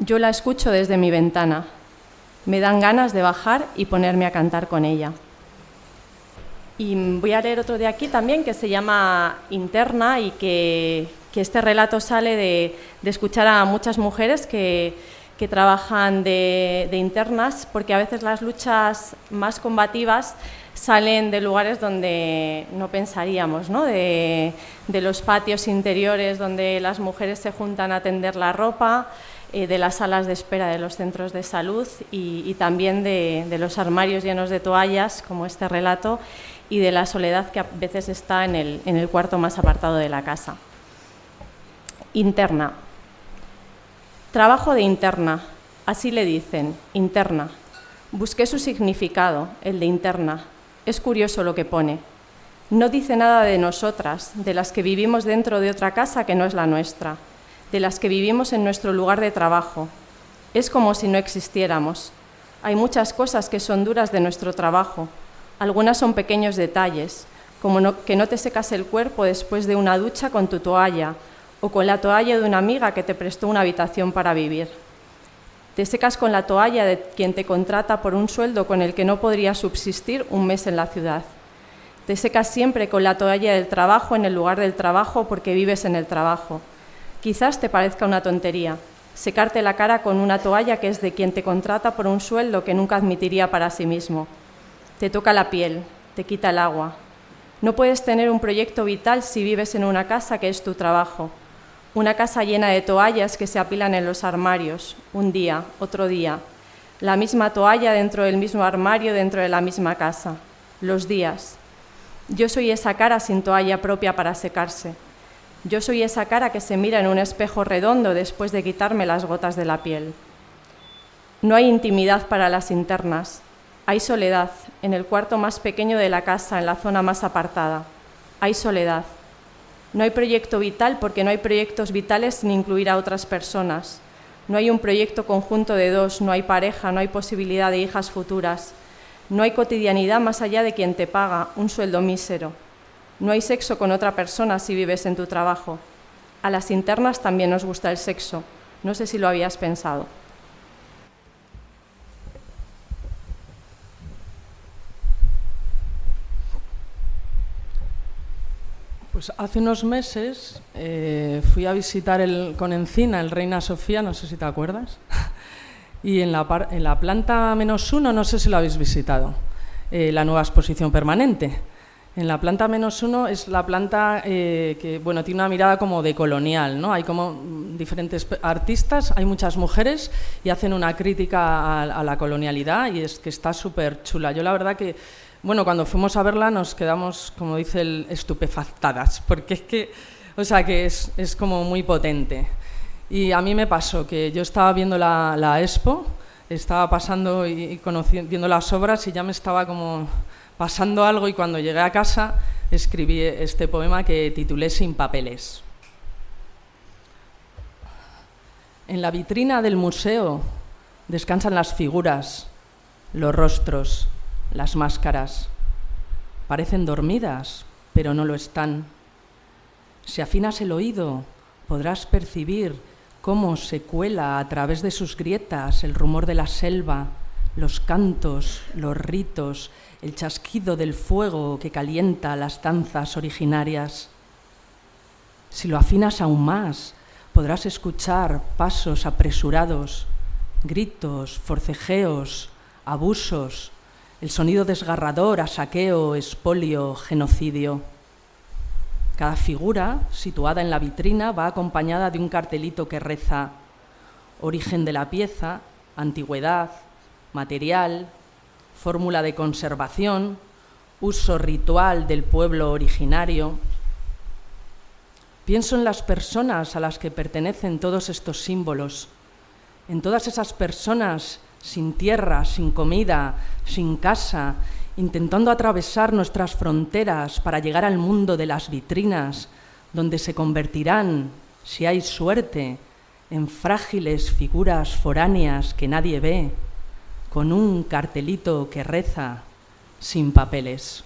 Yo la escucho desde mi ventana. Me dan ganas de bajar y ponerme a cantar con ella. Y voy a leer otro de aquí también que se llama Interna y que, que este relato sale de, escuchar a muchas mujeres que, trabajan de, internas, porque a veces las luchas más combativas salen de lugares donde no pensaríamos, ¿no? De, los patios interiores donde las mujeres se juntan a tender la ropa, eh, de las salas de espera de los centros de salud y, también de, los armarios llenos de toallas, como este relato, y de la soledad que a veces está en el cuarto más apartado de la casa. Interna. Trabajo de interna, así le dicen, interna. Busqué su significado, el de interna. Es curioso lo que pone. No dice nada de nosotras, de las que vivimos dentro de otra casa que no es la nuestra, de las que vivimos en nuestro lugar de trabajo. Es como si no existiéramos. Hay muchas cosas que son duras de nuestro trabajo. Algunas son pequeños detalles, como que no te secas el cuerpo después de una ducha con tu toalla, o con la toalla de una amiga que te prestó una habitación para vivir. Te secas con la toalla de quien te contrata por un sueldo con el que no podrías subsistir un mes en la ciudad. Te secas siempre con la toalla del trabajo en el lugar del trabajo porque vives en el trabajo. Quizás te parezca una tontería, secarte la cara con una toalla que es de quien te contrata por un sueldo que nunca admitiría para sí mismo. Te toca la piel, te quita el agua. No puedes tener un proyecto vital si vives en una casa que es tu trabajo, una casa llena de toallas que se apilan en los armarios, un día, otro día, la misma toalla dentro del mismo armario dentro de la misma casa, los días. Yo soy esa cara sin toalla propia para secarse. Yo soy esa cara que se mira en un espejo redondo después de quitarme las gotas de la piel. No hay intimidad para las internas. Hay soledad en el cuarto más pequeño de la casa, en la zona más apartada. Hay soledad. No hay proyecto vital porque no hay proyectos vitales sin incluir a otras personas. No hay un proyecto conjunto de dos, no hay pareja, no hay posibilidad de hijas futuras. No hay cotidianidad más allá de quien te paga un sueldo mísero. No hay sexo con otra persona si vives en tu trabajo. A las internas también nos gusta el sexo. No sé si lo habías pensado. Pues hace unos meses eh, fui a visitar el, con Encina el Reina Sofía, no sé si te acuerdas, y en la, en la planta menos uno, no sé si lo habéis visitado, eh, la nueva exposición permanente. En la planta menos uno es la planta eh, que bueno, tiene una mirada como de colonial, ¿no? Hay como diferentes artistas, hay muchas mujeres y hacen una crítica a, a la colonialidad y es que está súper chula. Yo la verdad que bueno, cuando fuimos a verla nos quedamos, como dice el, estupefactadas, porque es que, o sea, que es, es como muy potente. Y a mí me pasó que yo estaba viendo la, la expo, estaba pasando y, conociendo, viendo las obras y ya me estaba como pasando algo y cuando llegué a casa escribí este poema que titulé Sin papeles. En la vitrina del museo descansan las figuras, los rostros, las máscaras. Parecen dormidas, pero no lo están. Si afinas el oído, podrás percibir cómo se cuela a través de sus grietas el rumor de la selva, los cantos, los ritos, el chasquido del fuego que calienta las danzas originarias. Si lo afinas aún más, podrás escuchar pasos apresurados, gritos, forcejeos, abusos, el sonido desgarrador a saqueo, espolio, genocidio. Cada figura situada en la vitrina va acompañada de un cartelito que reza origen de la pieza, antigüedad, material, fórmula de conservación, uso ritual del pueblo originario. Pienso en las personas a las que pertenecen todos estos símbolos, en todas esas personas sin tierra, sin comida, sin casa, intentando atravesar nuestras fronteras para llegar al mundo de las vitrinas, donde se convertirán, si hay suerte, en frágiles figuras foráneas que nadie ve, con un cartelito que reza, sin papeles.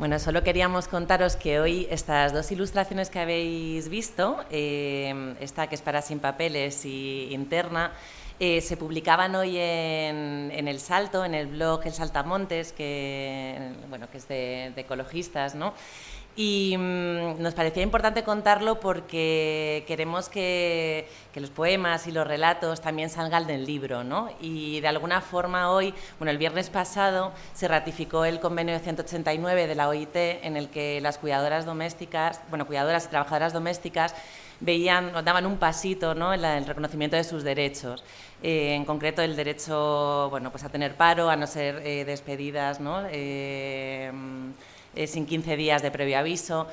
Bueno, solo queríamos contaros que hoy estas dos ilustraciones que habéis visto, eh, esta que es para Sin Papeles y Interna, eh, se publicaban hoy en, El Salto, en el blog El Saltamontes, que, bueno, que es de ecologistas, ¿no? Y mm, nos parecía importante contarlo porque queremos que, los poemas y los relatos también salgan del libro, ¿no? Y de alguna forma hoy, bueno, el viernes pasado se ratificó el convenio de 189 de la OIT en el que las cuidadoras domésticas, bueno, cuidadoras y trabajadoras domésticas veían, daban un pasito ¿no? en el reconocimiento de sus derechos. Eh, en concreto, el derecho bueno, pues a tener paro, a no ser eh, despedidas, ¿no? Eh, eh, sin 15 días de previo aviso.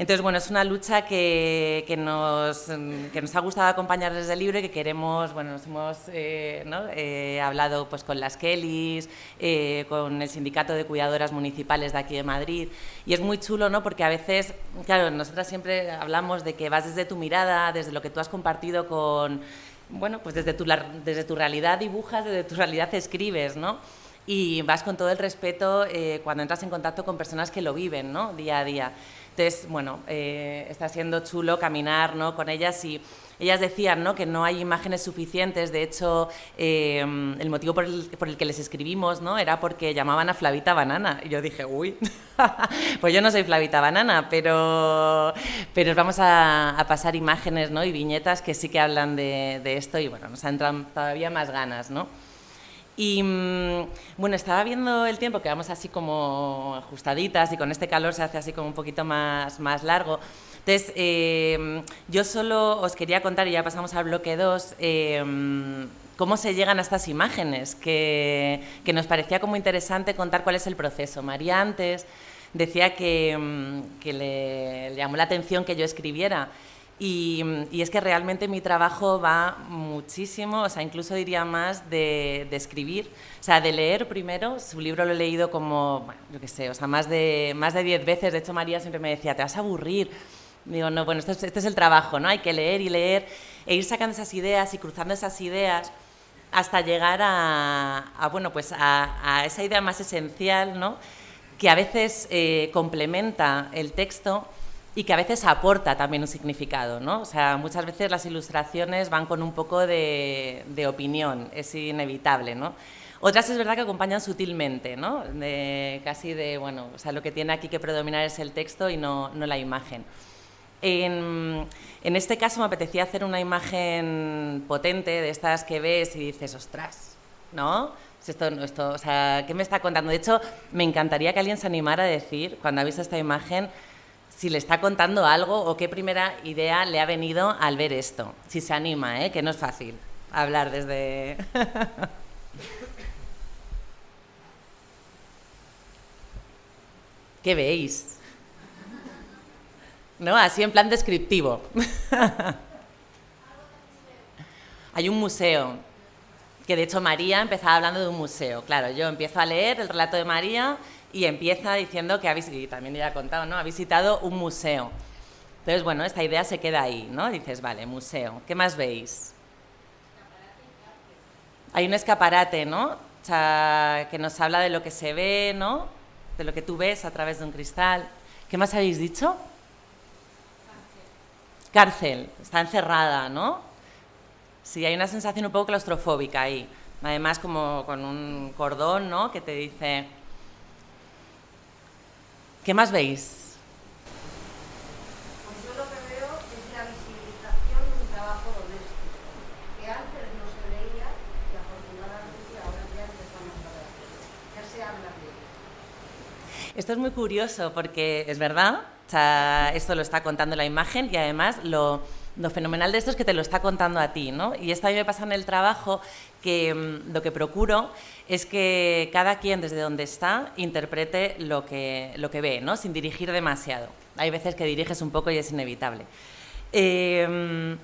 Entonces, bueno, es una lucha que, que, nos, que nos ha gustado acompañar desde el libro y que queremos, bueno, nos hemos eh, ¿no? eh, hablado pues, con las Kellys, eh, con el Sindicato de Cuidadoras Municipales de aquí de Madrid, y es muy chulo, ¿no? Porque a veces, claro, nosotras siempre hablamos de que vas desde tu mirada, desde lo que tú has compartido con, bueno, pues desde tu, desde tu realidad dibujas, desde tu realidad escribes, ¿no? Y vas con todo el respeto eh, cuando entras en contacto con personas que lo viven, ¿no? Día a día. Entonces, bueno, eh, está siendo chulo caminar ¿no? con ellas y ellas decían ¿no? que no hay imágenes suficientes, de hecho, eh, el motivo por el, que les escribimos ¿no? era porque llamaban a Flavita Banana. Y yo dije, uy, pues yo no soy Flavita Banana, pero, pero vamos a, pasar imágenes ¿no? y viñetas que sí que hablan de, de esto y bueno, nos entran todavía más ganas, ¿no? Y mm, bueno, estaba viendo el tiempo, que vamos así como ajustaditas y con este calor se hace así como un poquito más, más largo. Entonces, eh, yo solo os quería contar, y ya pasamos al bloque 2, eh, cómo se llegan a estas imágenes, que, que, nos parecía como interesante contar cuál es el proceso. María antes decía que, mm, que le, le llamó la atención que yo escribiera. Y, es que realmente mi trabajo va muchísimo, o sea, incluso diría más de, escribir, o sea, de leer primero. Su libro lo he leído como, bueno, yo qué sé, o sea, más de, más de diez veces. De hecho, María siempre me decía, te vas a aburrir. Digo, no, bueno, este es, este es el trabajo, ¿no? Hay que leer y leer e ir sacando esas ideas y cruzando esas ideas hasta llegar a, bueno, pues a, esa idea más esencial, ¿no? Que a veces eh, complementa el texto y que a veces aporta también un significado, ¿no? O sea, muchas veces las ilustraciones van con un poco de, opinión, es inevitable, ¿no? Otras es verdad que acompañan sutilmente, ¿no? De, casi de, bueno, o sea, lo que tiene aquí que predominar es el texto y no, no la imagen. En, este caso me apetecía hacer una imagen potente de estas que ves y dices, ostras, ¿no? Esto, esto, o sea, ¿qué me está contando? De hecho, me encantaría que alguien se animara a decir, cuando ha visto esta imagen, si le está contando algo o qué primera idea le ha venido al ver esto. Si se anima, ¿eh? que no es fácil hablar desde... ¿Qué veis? ¿No? Así en plan descriptivo. Hay un museo, que de hecho María empezaba hablando de un museo. Claro, yo empiezo a leer el relato de María y empieza diciendo que ha visitado, y también ya ha contado, ¿no? Ha visitado un museo. Entonces, bueno, esta idea se queda ahí, ¿no? Dices, vale, museo. ¿Qué más veis? Hay un escaparate, ¿no? O sea, que nos habla de lo que se ve, ¿no? De lo que tú ves a través de un cristal. ¿Qué más habéis dicho? Cárcel. Cárcel. Está encerrada, ¿no? Sí, hay una sensación un poco claustrofóbica ahí. Además, como con un cordón, ¿no? Que te dice, ¿Qué más veis? Pues yo lo que veo es la visibilización de un trabajo doméstico, que antes no se veía y afortunadamente ahora ya empezamos a ver. Ya se habla de ello. Esto es muy curioso porque es verdad, o sea, esto lo está contando la imagen y además lo, lo fenomenal de esto es que te lo está contando a ti, ¿no? Y esto a mí me pasa en el trabajo que mm, lo que procuro es que cada quien desde donde está interprete lo que, lo que ve, ¿no? Sin dirigir demasiado. Hay veces que diriges un poco y es inevitable. Em,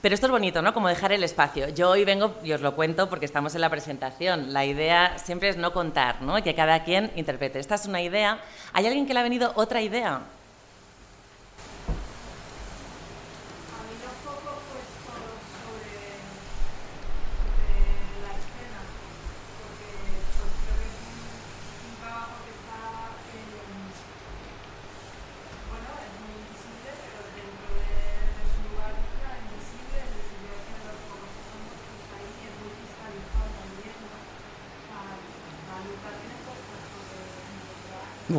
pero esto es bonito, ¿no? Como dejar el espacio. Yo hoy vengo, y os lo cuento porque estamos en la presentación. La idea siempre es no contar, ¿no? Que cada quien interprete. Esta es una idea. ¿Hay alguien que le ha venido otra idea?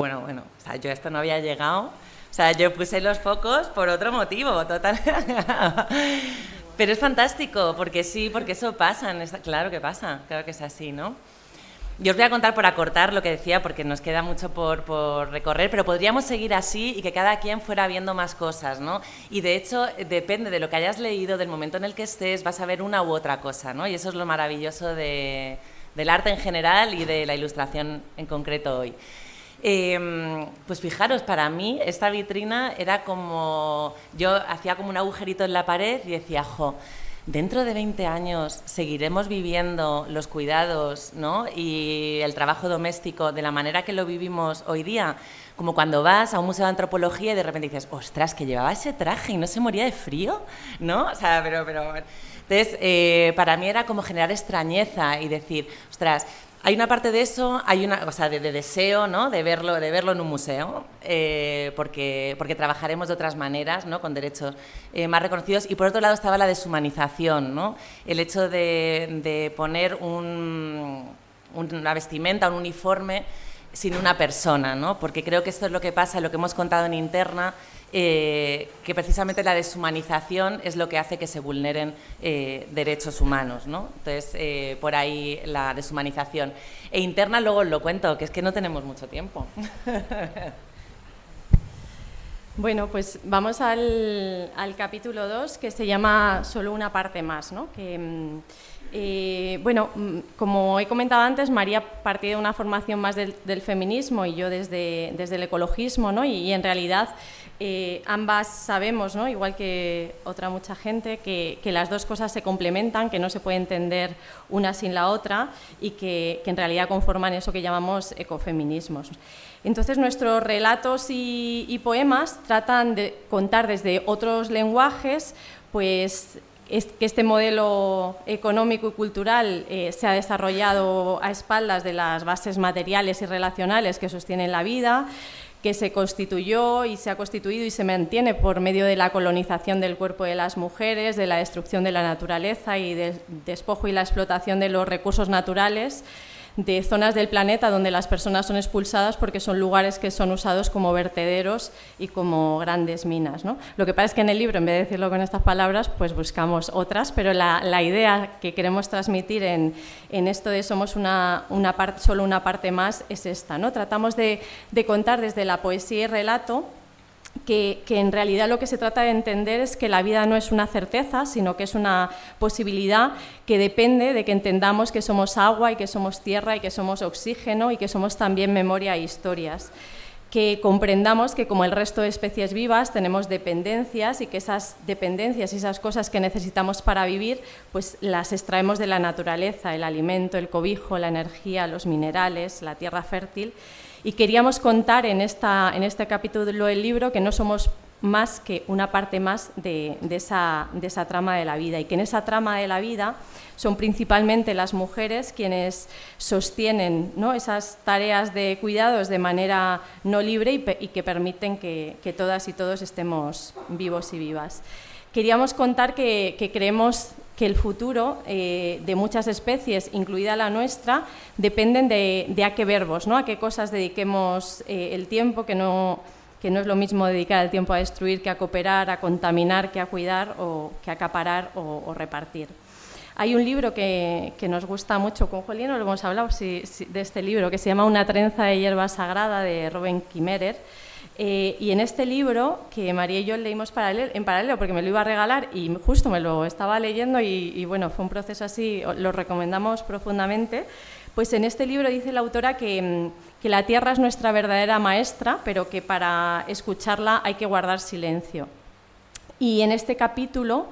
Bueno, bueno, o sea, yo esto no había llegado. O sea, yo puse los focos por otro motivo, total. Pero es fantástico, porque sí, porque eso pasa. Claro que pasa, claro que es así, ¿no? Yo os voy a contar por acortar lo que decía, porque nos queda mucho por, por, recorrer, pero podríamos seguir así y que cada quien fuera viendo más cosas, ¿no? Y de hecho, depende de lo que hayas leído, del momento en el que estés, vas a ver una u otra cosa, ¿no? Y eso es lo maravilloso de, del arte en general y de la ilustración en concreto hoy. Em, pues fijaros, para mí esta vitrina era como, yo hacía como un agujerito en la pared y decía, jo, dentro de 20 años seguiremos viviendo los cuidados ¿no? y el trabajo doméstico de la manera que lo vivimos hoy día, como cuando vas a un museo de antropología y de repente dices, ostras, que llevaba ese traje y no se moría de frío, ¿no? O sea, pero... pero... Entonces, eh, para mí era como generar extrañeza y decir, ostras, Hay una parte de eso, hay una, o sea, de, de deseo, ¿no? De verlo, de verlo en un museo, eh, porque, porque trabajaremos de otras maneras, ¿no? Con derechos eh, más reconocidos. Y por otro lado estaba la deshumanización, ¿no? El hecho de, de poner un, una vestimenta, un uniforme sin una persona, ¿no? Porque creo que esto es lo que pasa, lo que hemos contado en interna, eh, que precisamente la deshumanización es lo que hace que se vulneren eh, derechos humanos, ¿no? Entonces, eh, por ahí la deshumanización. E interna luego os lo cuento, que es que no tenemos mucho tiempo. Bueno, pues vamos al, capítulo 2, que se llama Solo una parte más, ¿no? Que, mm, bueno, mm, como he comentado antes, María partía de una formación más del, feminismo y yo desde, desde el ecologismo, ¿no? y en realidad eh, ambas sabemos, ¿no? igual que otra mucha gente, que, que, las dos cosas se complementan, que no se puede entender una sin la otra y que, que en realidad conforman eso que llamamos ecofeminismos. Entonces nuestros relatos y, poemas tratan de contar desde otros lenguajes, pues es que este modelo económico y cultural eh, se ha desarrollado a espaldas de las bases materiales y relacionales que sostienen la vida, que se constituyó y se ha constituido y se mantiene por medio de la colonización del cuerpo de las mujeres, de la destrucción de la naturaleza y del despojo y la explotación de los recursos naturales de zonas del planeta donde las personas son expulsadas porque son lugares que son usados como vertederos y como grandes minas. ¿no? Lo que pasa es que en el libro, en vez de decirlo con estas palabras, pues buscamos otras, pero la, la idea que queremos transmitir en, en esto de somos una, una solo una parte más es esta. ¿no? Tratamos de, de contar desde la poesía y relato que, en realidad lo que se trata de entender es que la vida no es una certeza, sino que es una posibilidad que depende de que entendamos que somos agua y que somos tierra y que somos oxígeno y que somos también memoria e historias. Que comprendamos que como el resto de especies vivas tenemos dependencias y que esas dependencias y esas cosas que necesitamos para vivir, pues las extraemos de la naturaleza, el alimento, el cobijo, la energía, los minerales, la tierra fértil y queríamos contar en, esta, en este capítulo del libro que no somos más que una parte más de, de, esa, de, esa, trama de la vida y que en esa trama de la vida son principalmente las mujeres quienes sostienen ¿no? esas tareas de cuidados de manera no libre y, que permiten que, que, todas y todos estemos vivos y vivas. Queríamos contar que, que creemos que el futuro eh, de muchas especies, incluida la nuestra, dependen de, a qué verbos, ¿no? a qué cosas dediquemos eh, el tiempo, que no, que no es lo mismo dedicar el tiempo a destruir que a cooperar, a contaminar, que a cuidar o que a acaparar o, repartir. Hay un libro que, que, nos gusta mucho, con Jolino lo hemos hablado de este libro, que se llama Una trenza de hierba sagrada, de Robin Kimmerer, eh, y en este libro, que María y yo leímos en paralelo, porque me lo iba a regalar y justo me lo estaba leyendo y, y, bueno, fue un proceso así, lo recomendamos profundamente, pues en este libro dice la autora que, mm, que la tierra es nuestra verdadera maestra, pero que para escucharla hay que guardar silencio. Y en este capítulo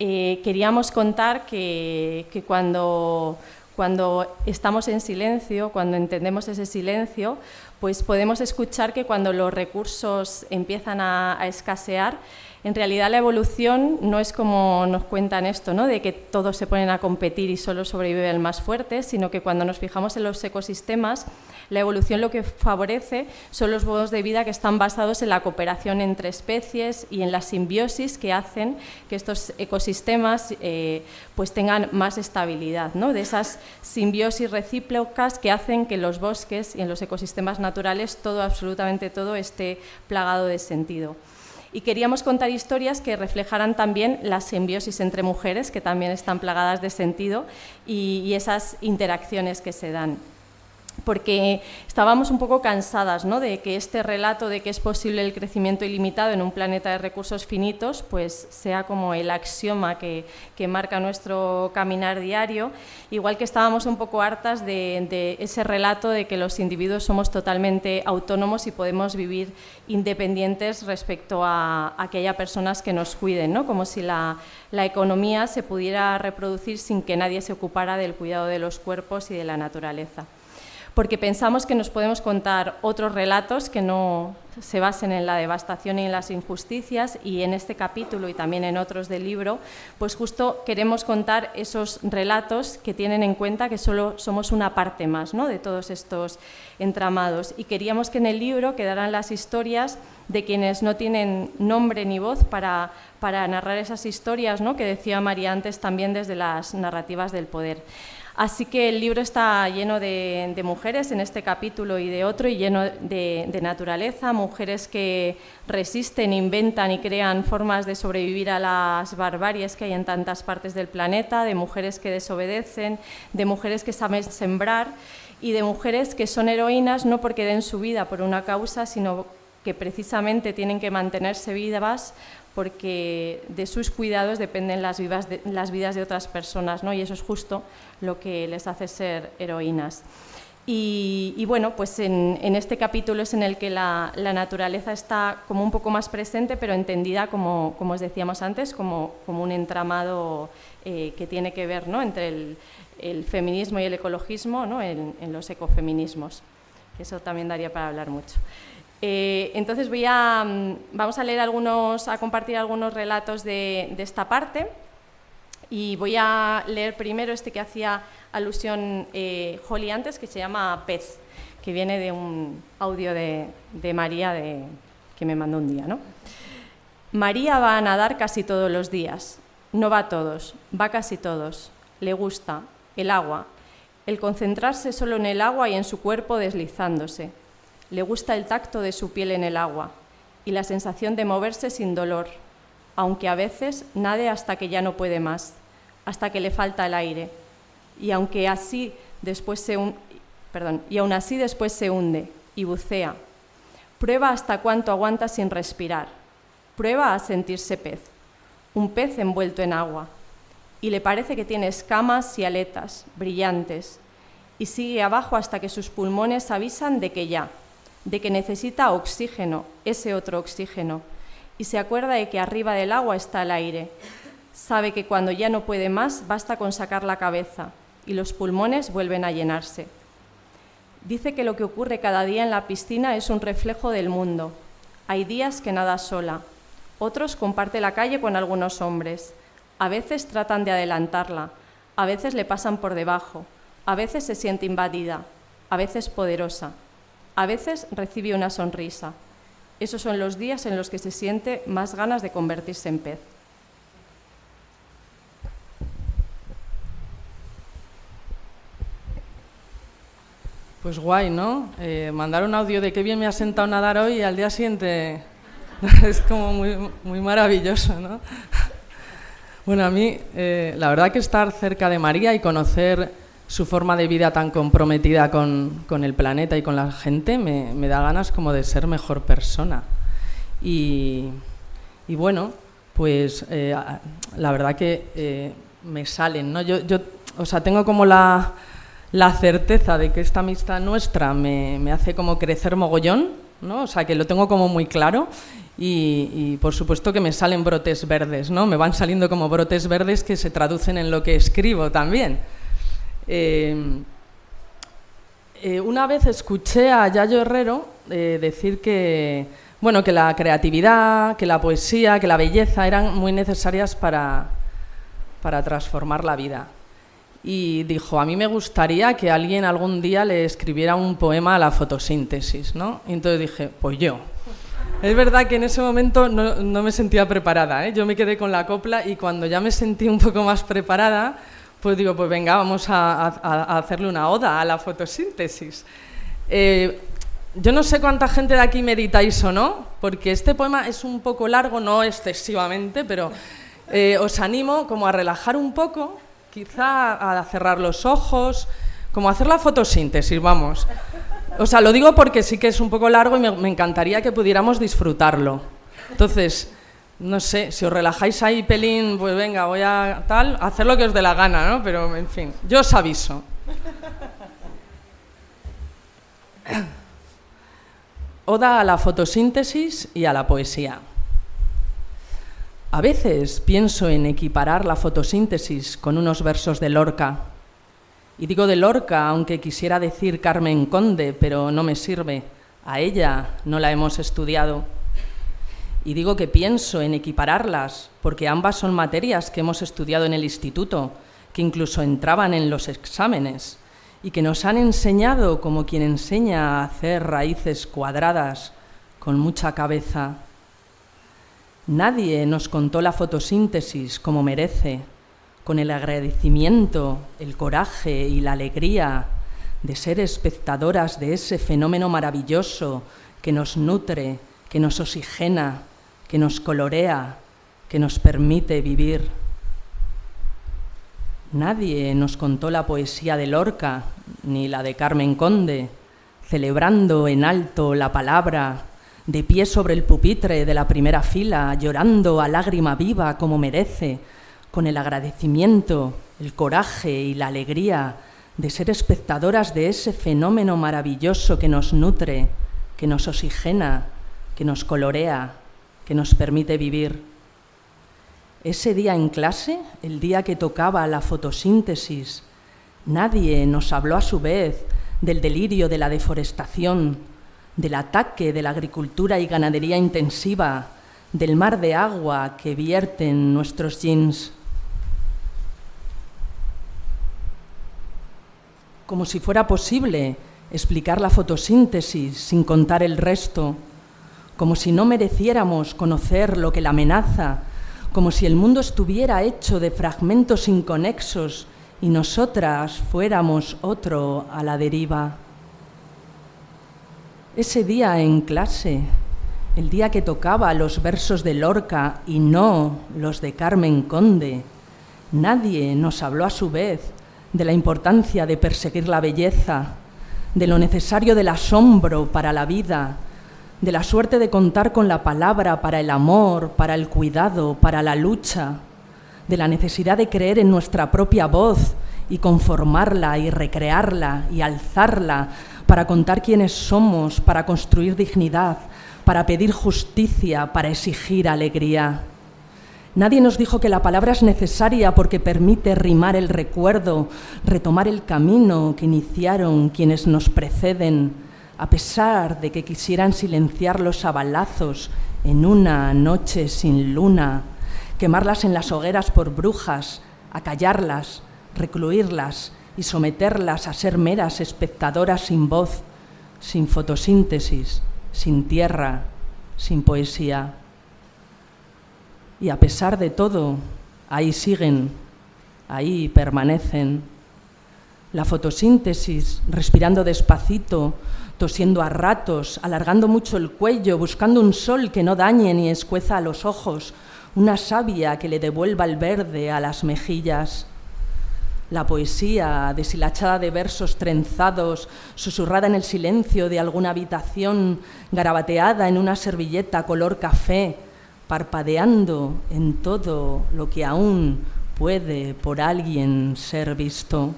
eh, queríamos contar que, que cuando, cuando estamos en silencio, cuando entendemos ese silencio, pues podemos escuchar que cuando los recursos empiezan a, a escasear, en realidad la evolución no es como nos cuentan esto, ¿no? de que todos se ponen a competir y solo sobrevive el más fuerte, sino que cuando nos fijamos en los ecosistemas, la evolución lo que favorece son los modos de vida que están basados en la cooperación entre especies y en la simbiosis que hacen que estos ecosistemas eh, pues tengan más estabilidad, ¿no? de esas simbiosis recíprocas que hacen que los bosques y en los ecosistemas naturales todo, absolutamente todo, esté plagado de sentido y queríamos contar historias que reflejaran también la simbiosis entre mujeres, que también están plagadas de sentido, y, y esas interacciones que se dan porque estábamos un poco cansadas ¿no? de que este relato de que es posible el crecimiento ilimitado en un planeta de recursos finitos pues sea como el axioma que, marca nuestro caminar diario, igual que estábamos un poco hartas de, ese relato de que los individuos somos totalmente autónomos y podemos vivir independientes respecto a, a que haya personas que nos cuiden, ¿no? como si la economía se pudiera reproducir sin que nadie se ocupara del cuidado de los cuerpos y de la naturaleza. Porque pensamos que nos podemos contar otros relatos que no se basen en la devastación y en las injusticias y en este capítulo y también en otros del libro, pues justo queremos contar esos relatos que tienen en cuenta que solo somos una parte más ¿no? de todos estos entramados y queríamos que en el libro quedaran las historias de quienes no tienen nombre ni voz para, para narrar esas historias ¿no? que decía María antes también desde las narrativas del poder. Así que el libro está lleno de, mujeres en este capítulo y de otro, y lleno de, naturaleza, mujeres que resisten, inventan y crean formas de sobrevivir a las barbaries que hay en tantas partes del planeta, de mujeres que desobedecen, de mujeres que saben sembrar y de mujeres que son heroínas no porque den su vida por una causa, sino que precisamente tienen que mantenerse vivas porque de sus cuidados dependen las, las vidas de otras personas, ¿no? y eso es justo lo que les hace ser heroínas. Y, bueno, pues en, este capítulo es en el que la, naturaleza está como un poco más presente, pero entendida, como, os decíamos antes, como, un entramado eh, que tiene que ver ¿no? entre el, feminismo y el ecologismo ¿no? en los ecofeminismos. Eso también daría para hablar mucho. Eh, entonces voy a, mm, vamos a leer algunos, a compartir algunos relatos de, esta parte y voy a leer primero este que hacía alusión eh, Holly antes, que se llama Pez, que viene de un audio de, María de, que me mandó un día. ¿no? María va a nadar casi todos los días, no va a todos, va casi todos, le gusta el agua, el concentrarse solo en el agua y en su cuerpo deslizándose le gusta el tacto de su piel en el agua y la sensación de moverse sin dolor, aunque a veces nade hasta que ya no puede más, hasta que le falta el aire. Y aunque así después se perdón, y aún así después se hunde y bucea. Prueba hasta cuánto aguanta sin respirar. Prueba a sentirse pez, un pez envuelto en agua. Y le parece que tiene escamas y aletas brillantes, y sigue abajo hasta que sus pulmones avisan de que ya, de que necesita oxígeno, ese otro oxígeno, y se acuerda de que arriba del agua está el aire. Sabe que cuando ya no puede más, basta con sacar la cabeza y los pulmones vuelven a llenarse. Dice que lo que ocurre cada día en la piscina es un reflejo del mundo. Hay días que nada sola, otros comparte la calle con algunos hombres. A veces tratan de adelantarla, a veces le pasan por debajo, a veces se siente invadida, a veces poderosa. A veces recibe una sonrisa. Esos son los días en los que se siente más ganas de convertirse en pez. Pues guay, ¿no? Eh, mandar un audio de qué bien me ha sentado nadar hoy y al día siguiente es como muy, muy maravilloso, ¿no? Bueno, a mí eh, la verdad que estar cerca de María y conocer su forma de vida tan comprometida con, el planeta y con la gente me, da ganas como de ser mejor persona. Y, bueno, pues eh, la verdad que eh, me salen, ¿no? Yo, yo, o sea, tengo como la, certeza de que esta amistad nuestra me, hace como crecer mogollón, ¿no? O sea, que lo tengo como muy claro y, y, por supuesto que me salen brotes verdes, ¿no? Me van saliendo como brotes verdes que se traducen en lo que escribo también. Eh, eh, una vez escuché a Yayo Herrero eh, decir que, bueno, que la creatividad, que la poesía, que la belleza eran muy necesarias para, para transformar la vida. Y dijo, a mí me gustaría que alguien algún día le escribiera un poema a la fotosíntesis, ¿no? Y entonces dije, pues yo. Es verdad que en ese momento no, no me sentía preparada, yo me quedé con la copla y cuando ya me sentí un poco más preparada, pues digo, pues venga, vamos a, hacerle una oda a la fotosíntesis. Eh, yo no sé cuánta gente de aquí meditáis o no, porque este poema es un poco largo, no excesivamente, pero eh, os animo como a relajar un poco, quizá a cerrar los ojos, como a hacer la fotosíntesis, vamos. O sea, lo digo porque sí que es un poco largo y me, me encantaría que pudiéramos disfrutarlo. Entonces, no sé, si os relajáis ahí pelín, pues venga, voy a tal, hacer lo que os dé la gana, ¿no? Pero en fin, yo os aviso. Oda a la fotosíntesis y a la poesía. A veces pienso en equiparar la fotosíntesis con unos versos de Lorca. Y digo de Lorca, aunque quisiera decir Carmen Conde, pero no me sirve. A ella no la hemos estudiado. Y digo que pienso en equipararlas, porque ambas son materias que hemos estudiado en el instituto, que incluso entraban en los exámenes, y que nos han enseñado como quien enseña a hacer raíces cuadradas con mucha cabeza. Nadie nos contó la fotosíntesis como merece, con el agradecimiento, el coraje y la alegría de ser espectadoras de ese fenómeno maravilloso que nos nutre, que nos oxigena, que nos colorea, que nos permite vivir. Nadie nos contó la poesía de Lorca ni la de Carmen Conde, celebrando en alto la palabra, de pie sobre el pupitre de la primera fila, llorando a lágrima viva como merece, con el agradecimiento, el coraje y la alegría de ser espectadoras de ese fenómeno maravilloso que nos nutre, que nos oxigena, que nos colorea, que nos permite vivir. Ese día en clase, el día que tocaba la fotosíntesis, nadie nos habló a su vez del delirio de la deforestación, del ataque de la agricultura y ganadería intensiva, del mar de agua que vierten nuestros jeans. Como si fuera posible explicar la fotosíntesis sin contar el resto, como si no mereciéramos conocer lo que la amenaza, como si el mundo estuviera hecho de fragmentos inconexos y nosotras fuéramos otro a la deriva. Ese día en clase, el día que tocaba los versos de Lorca y no los de Carmen Conde, nadie nos habló a su vez de la importancia de perseguir la belleza, de lo necesario del asombro para la vida, de la suerte de contar con la palabra para el amor, para el cuidado, para la lucha, de la necesidad de creer en nuestra propia voz y conformarla y recrearla y alzarla para contar quiénes somos, para construir dignidad, para pedir justicia, para exigir alegría. Nadie nos dijo que la palabra es necesaria porque permite rimar el recuerdo, retomar el camino que iniciaron quienes nos preceden, a pesar de que quisieran silenciar los abalazos en una noche sin luna, quemarlas en las hogueras por brujas, acallarlas, recluirlas y someterlas a ser meras espectadoras sin voz, sin fotosíntesis, sin tierra, sin poesía. Y a pesar de todo, ahí siguen, ahí permanecen. La fotosíntesis, respirando despacito, tosiendo a ratos, alargando mucho el cuello, buscando un sol que no dañe ni escueza a los ojos, una savia que le devuelva el verde a las mejillas. La poesía, deshilachada de versos trenzados, susurrada en el silencio de alguna habitación, garabateada en una servilleta color café, parpadeando en todo lo que aún puede por alguien ser visto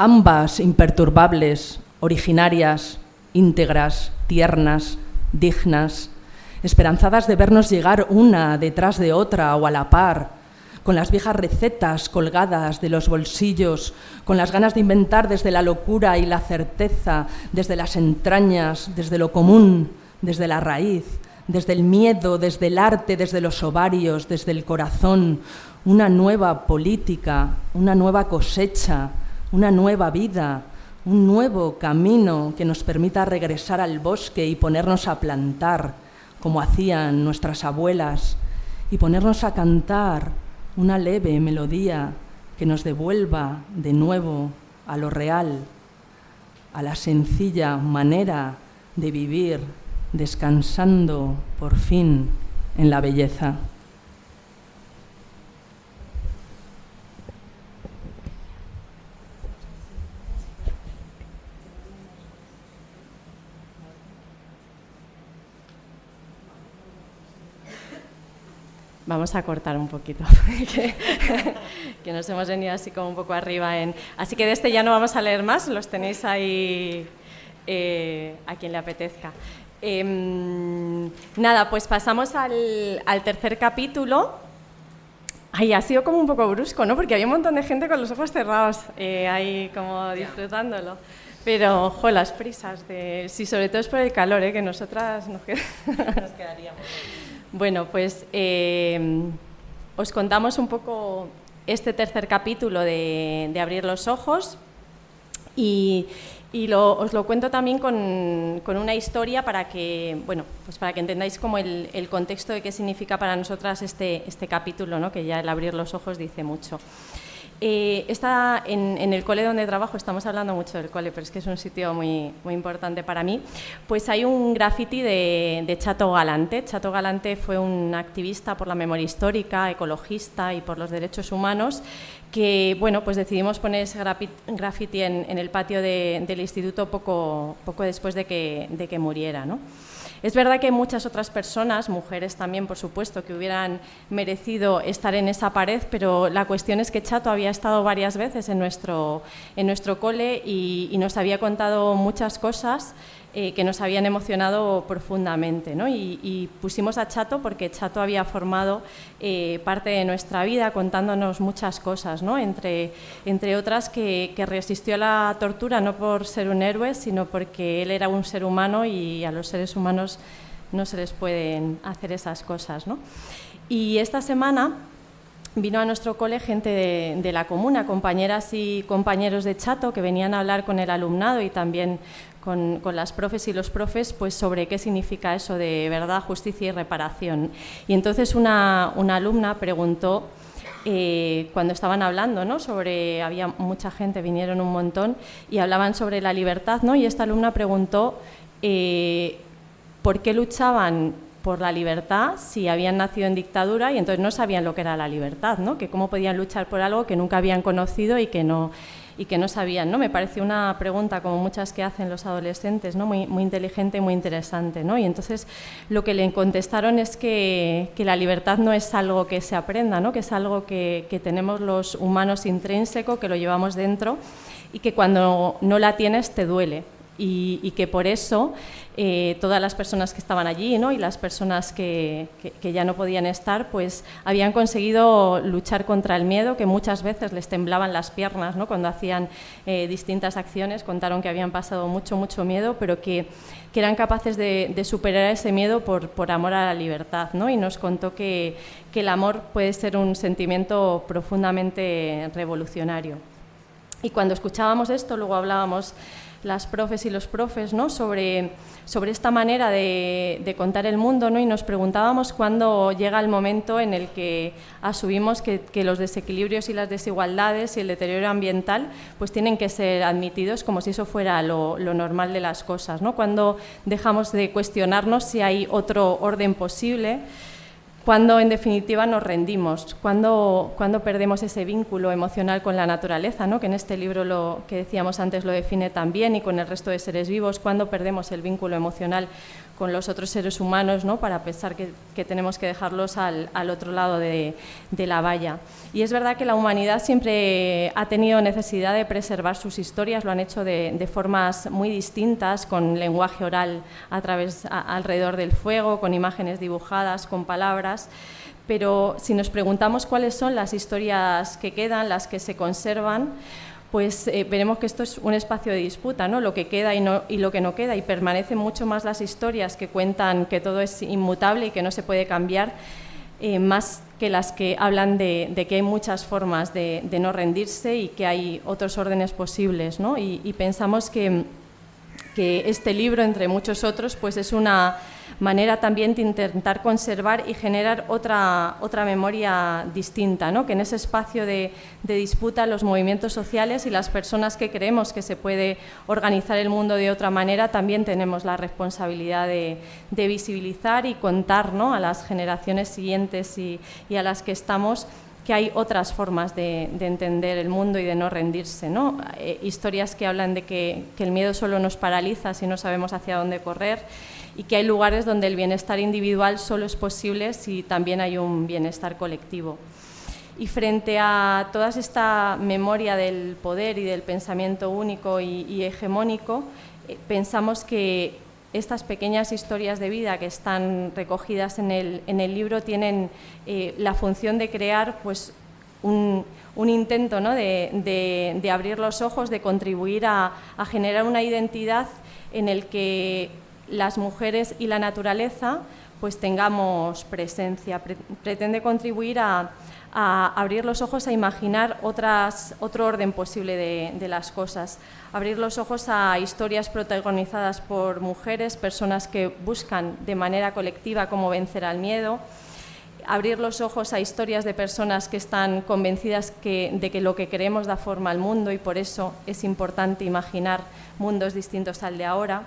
ambas imperturbables, originarias, íntegras, tiernas, dignas, esperanzadas de vernos llegar una detrás de otra o a la par, con las viejas recetas colgadas de los bolsillos, con las ganas de inventar desde la locura y la certeza, desde las entrañas, desde lo común, desde la raíz, desde el miedo, desde el arte, desde los ovarios, desde el corazón, una nueva política, una nueva cosecha, una nueva vida, un nuevo camino que nos permita regresar al bosque y ponernos a plantar, como hacían nuestras abuelas, y ponernos a cantar una leve melodía que nos devuelva de nuevo a lo real, a la sencilla manera de vivir descansando por fin en la belleza. Vamos a cortar un poquito, que, nos hemos venido así como un poco arriba. En... Así que de este ya no vamos a leer más, los tenéis ahí eh, a quien le apetezca. Em, nada, pues pasamos al, tercer capítulo Ay, ha sido como un poco brusco, ¿no? Porque había un montón de gente con los ojos cerrados eh, ahí como disfrutándolo. Pero, ojo, las prisas de... Sí, sobre todo es por el calor, ¿eh? Que nosotras nos, nos quedaríamos. bueno, pues eh, os contamos un poco este tercer capítulo de, Abrir los Ojos y, y os lo cuento también con, con, una historia para que, bueno, pues para que entendáis como el, el, contexto de qué significa para nosotras este, este capítulo, ¿no? que ya el abrir los ojos dice mucho. Eh, está en, en, el cole donde trabajo, estamos hablando mucho del cole, pero es que es un sitio muy, muy importante para mí, pues hay un graffiti de, de, Chato Galante. Chato Galante fue un activista por la memoria histórica, ecologista y por los derechos humanos que bueno, pues decidimos poner ese graffiti en, en el patio de, del instituto poco, poco después de que, de que muriera. ¿no? Es verdad que hay muchas otras personas, mujeres también, por supuesto, que hubieran merecido estar en esa pared, pero la cuestión es que Chato había estado varias veces en nuestro, en nuestro cole y, y nos había contado muchas cosas eh, que nos habían emocionado profundamente. ¿no? Y, pusimos a Chato porque Chato había formado eh, parte de nuestra vida contándonos muchas cosas, ¿no? entre, entre otras que, que, resistió a la tortura no por ser un héroe, sino porque él era un ser humano y a los seres humanos no se les pueden hacer esas cosas. ¿no? Y esta semana vino a nuestro cole gente de, de, la comuna, compañeras y compañeros de Chato que venían a hablar con el alumnado y también con, las profes y los profes pues sobre qué significa eso de verdad, justicia y reparación. Y entonces una, una alumna preguntó, eh, cuando estaban hablando, ¿no? sobre, había mucha gente, vinieron un montón, y hablaban sobre la libertad, ¿no? y esta alumna preguntó eh, por qué luchaban por la libertad si habían nacido en dictadura y entonces no sabían lo que era la libertad, ¿no? que cómo podían luchar por algo que nunca habían conocido y que no y que no sabían. ¿no? Me pareció una pregunta, como muchas que hacen los adolescentes, ¿no? muy, muy inteligente y muy interesante. ¿no? Y entonces lo que le contestaron es que, que, la libertad no es algo que se aprenda, ¿no? que es algo que, que tenemos los humanos intrínseco, que lo llevamos dentro y que cuando no la tienes te duele. Y, y que por eso eh, todas las personas que estaban allí ¿no? y las personas que, que, que, ya no podían estar, pues habían conseguido luchar contra el miedo, que muchas veces les temblaban las piernas ¿no? cuando hacían eh, distintas acciones, contaron que habían pasado mucho, mucho miedo, pero que, que eran capaces de, de, superar ese miedo por, por amor a la libertad. ¿no? Y nos contó que, que el amor puede ser un sentimiento profundamente revolucionario. Y cuando escuchábamos esto, luego hablábamos las profes y los profes ¿no? sobre, sobre esta manera de, contar el mundo ¿no? y nos preguntábamos cuándo llega el momento en el que asumimos que, que, los desequilibrios y las desigualdades y el deterioro ambiental pues tienen que ser admitidos como si eso fuera lo, lo normal de las cosas. ¿no? Cuando dejamos de cuestionarnos si hay otro orden posible cuando en definitiva nos rendimos, cuando, cuando perdemos ese vínculo emocional con la naturaleza, ¿no? que en este libro lo que decíamos antes lo define también y con el resto de seres vivos, cuando perdemos el vínculo emocional con los otros seres humanos ¿no? para pensar que, que tenemos que dejarlos al, al otro lado de, de, la valla. Y es verdad que la humanidad siempre ha tenido necesidad de preservar sus historias, lo han hecho de, de formas muy distintas, con lenguaje oral a través, a, alrededor del fuego, con imágenes dibujadas, con palabras pero si nos preguntamos cuáles son las historias que quedan, las que se conservan, pues eh, veremos que esto es un espacio de disputa, ¿no? lo que queda y, no, y, lo que no queda, y permanecen mucho más las historias que cuentan que todo es inmutable y que no se puede cambiar, eh, más que las que hablan de, que hay muchas formas de, de, no rendirse y que hay otros órdenes posibles. ¿no? Y, y pensamos que, que este libro, entre muchos otros, pues es una manera también de intentar conservar y generar otra, otra memoria distinta, ¿no? que en ese espacio de, de, disputa los movimientos sociales y las personas que creemos que se puede organizar el mundo de otra manera también tenemos la responsabilidad de, de visibilizar y contar ¿no? a las generaciones siguientes y, y a las que estamos que hay otras formas de, de, entender el mundo y de no rendirse. ¿no? Eh, historias que hablan de que, que, el miedo solo nos paraliza si no sabemos hacia dónde correr y que hay lugares donde el bienestar individual solo es posible si también hay un bienestar colectivo. Y frente a toda esta memoria del poder y del pensamiento único y, hegemónico, eh, pensamos que estas pequeñas historias de vida que están recogidas en el, en el libro tienen eh, la función de crear pues, un, un intento ¿no? de, de, de, abrir los ojos, de contribuir a, a, generar una identidad en el que las mujeres y la naturaleza pues tengamos presencia. Pretende contribuir a, abrir los ojos a imaginar otras, otro orden posible de, de, las cosas, abrir los ojos a historias protagonizadas por mujeres, personas que buscan de manera colectiva cómo vencer al miedo, abrir los ojos a historias de personas que están convencidas que, de que lo que queremos da forma al mundo y por eso es importante imaginar mundos distintos al de ahora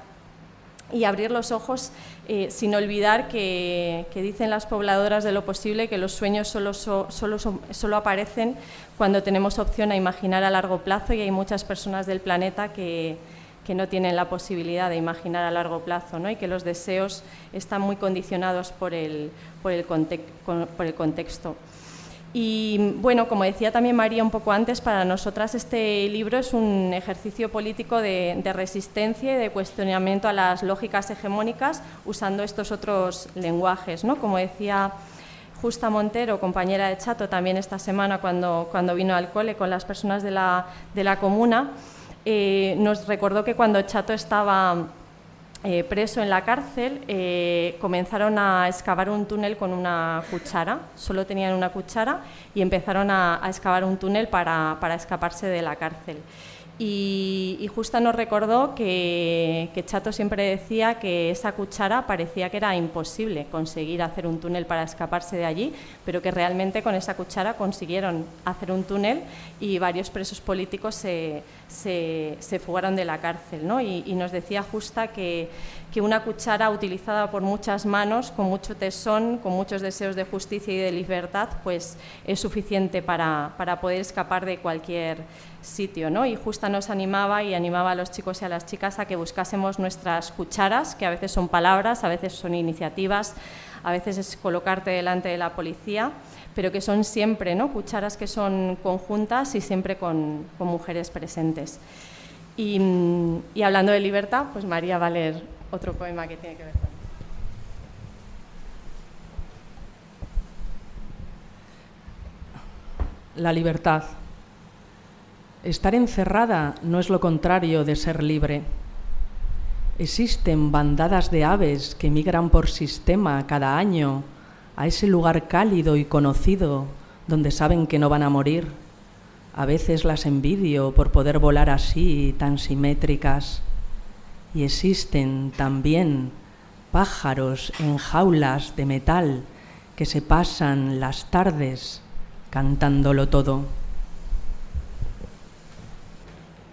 y abrir los ojos eh, sin olvidar que, dicen las pobladoras de lo posible que los sueños solo, so, solo, solo, aparecen cuando tenemos opción a imaginar a largo plazo y hay muchas personas del planeta que, que no tienen la posibilidad de imaginar a largo plazo ¿no? y que los deseos están muy condicionados por el, por el, por el contexto. Y bueno, como decía también María un poco antes, para nosotras este libro es un ejercicio político de, resistencia y de cuestionamiento a las lógicas hegemónicas usando estos otros lenguajes. ¿no? Como decía Justa Montero, compañera de Chato, también esta semana cuando, cuando vino al cole con las personas de la, de la comuna, eh, nos recordó que cuando Chato estaba eh, preso en la cárcel, eh, comenzaron a excavar un túnel con una cuchara, solo tenían una cuchara y empezaron a, excavar un túnel para, escaparse de la cárcel. Y, y Justa nos recordó que, que, Chato siempre decía que esa cuchara parecía que era imposible conseguir hacer un túnel para escaparse de allí, pero que realmente con esa cuchara consiguieron hacer un túnel y varios presos políticos se, se, se fugaron de la cárcel. ¿no? Y, y nos decía Justa que, que una cuchara utilizada por muchas manos, con mucho tesón, con muchos deseos de justicia y de libertad, pues es suficiente para, para poder escapar de cualquier sitio. ¿no? Y Justa nos animaba y animaba a los chicos y a las chicas a que buscásemos nuestras cucharas, que a veces son palabras, a veces son iniciativas, a veces es colocarte delante de la policía, pero que son siempre ¿no? cucharas que son conjuntas y siempre con, mujeres presentes. Y, hablando de libertad, pues María va a leer otro poema que tiene que ver con. La libertad. Estar encerrada no es lo contrario de ser libre. Existen bandadas de aves que migran por sistema cada año a ese lugar cálido y conocido donde saben que no van a morir. A veces las envidio por poder volar así, tan simétricas. Y existen también pájaros en jaulas de metal que se pasan las tardes cantándolo todo.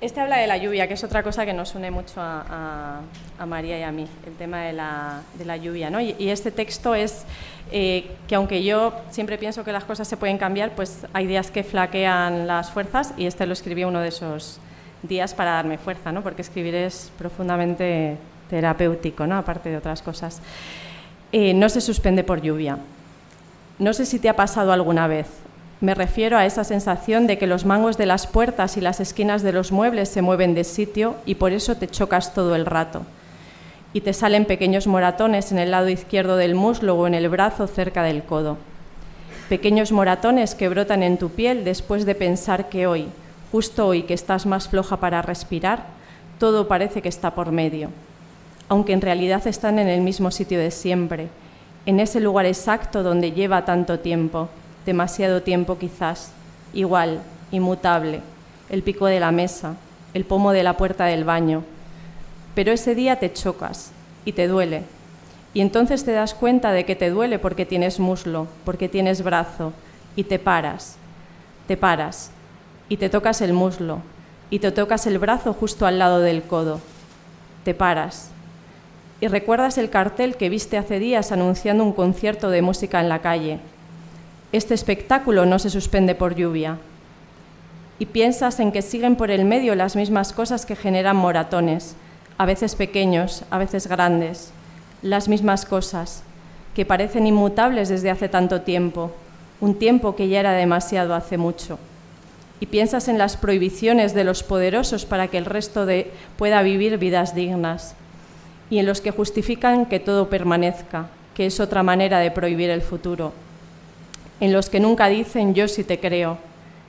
Este habla de la lluvia, que es otra cosa que nos une mucho a, María y a mí, el tema de la, lluvia. ¿no? Y, y, este texto es eh, que aunque yo siempre pienso que las cosas se pueden cambiar, pues hay días que flaquean las fuerzas y este lo escribí uno de esos días para darme fuerza, ¿no? porque escribir es profundamente terapéutico, ¿no? aparte de otras cosas. Eh, no se suspende por lluvia. No sé si te ha pasado alguna vez. Me refiero a esa sensación de que los mangos de las puertas y las esquinas de los muebles se mueven de sitio y por eso te chocas todo el rato. Y te salen pequeños moratones en el lado izquierdo del muslo o en el brazo cerca del codo. Pequeños moratones que brotan en tu piel después de pensar que hoy, justo hoy que estás más floja para respirar, todo parece que está por medio, aunque en realidad están en el mismo sitio de siempre, en ese lugar exacto donde lleva tanto tiempo demasiado tiempo quizás, igual, inmutable, el pico de la mesa, el pomo de la puerta del baño. Pero ese día te chocas y te duele. Y entonces te das cuenta de que te duele porque tienes muslo, porque tienes brazo, y te paras, te paras, y te tocas el muslo, y te tocas el brazo justo al lado del codo. Te paras. Y recuerdas el cartel que viste hace días anunciando un concierto de música en la calle, este espectáculo no se suspende por lluvia. Y piensas en que siguen por el medio las mismas cosas que generan moratones, a veces pequeños, a veces grandes, las mismas cosas, que parecen inmutables desde hace tanto tiempo, un tiempo que ya era demasiado hace mucho. Y piensas en las prohibiciones de los poderosos para que el resto de pueda vivir vidas dignas. y en los que justifican que todo permanezca, que es otra manera de prohibir el futuro, en los que nunca dicen yo sí te creo,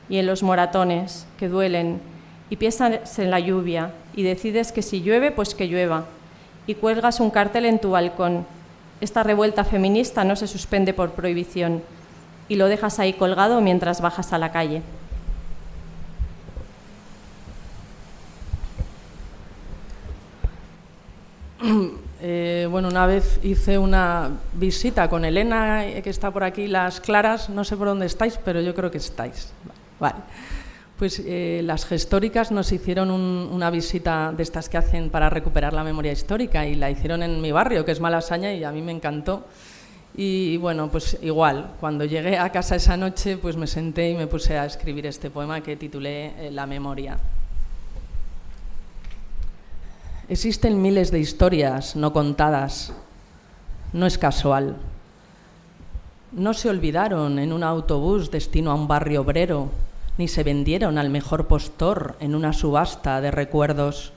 y en los moratones que duelen, y piensas en la lluvia, y decides que si llueve, pues que llueva, y cuelgas un cartel en tu balcón. Esta revuelta feminista no se suspende por prohibición, y lo dejas ahí colgado mientras bajas a la calle. Eh, bueno, una vez hice una visita con Elena, eh, que está por aquí, las Claras, no sé por dónde estáis, pero yo creo que estáis. Vale. Pues eh, las gestóricas nos hicieron una visita de estas que hacen para recuperar la memoria histórica y la hicieron en mi barrio, que es Malasaña, y a mí me encantó. Y bueno, pues igual, cuando llegué a casa esa noche, pues me senté y me puse a escribir este poema que titulé La memoria. Existen miles de historias no contadas. No es casual. No se olvidaron en un autobús destino a un barrio obrero, ni se vendieron al mejor postor en una subasta de recuerdos.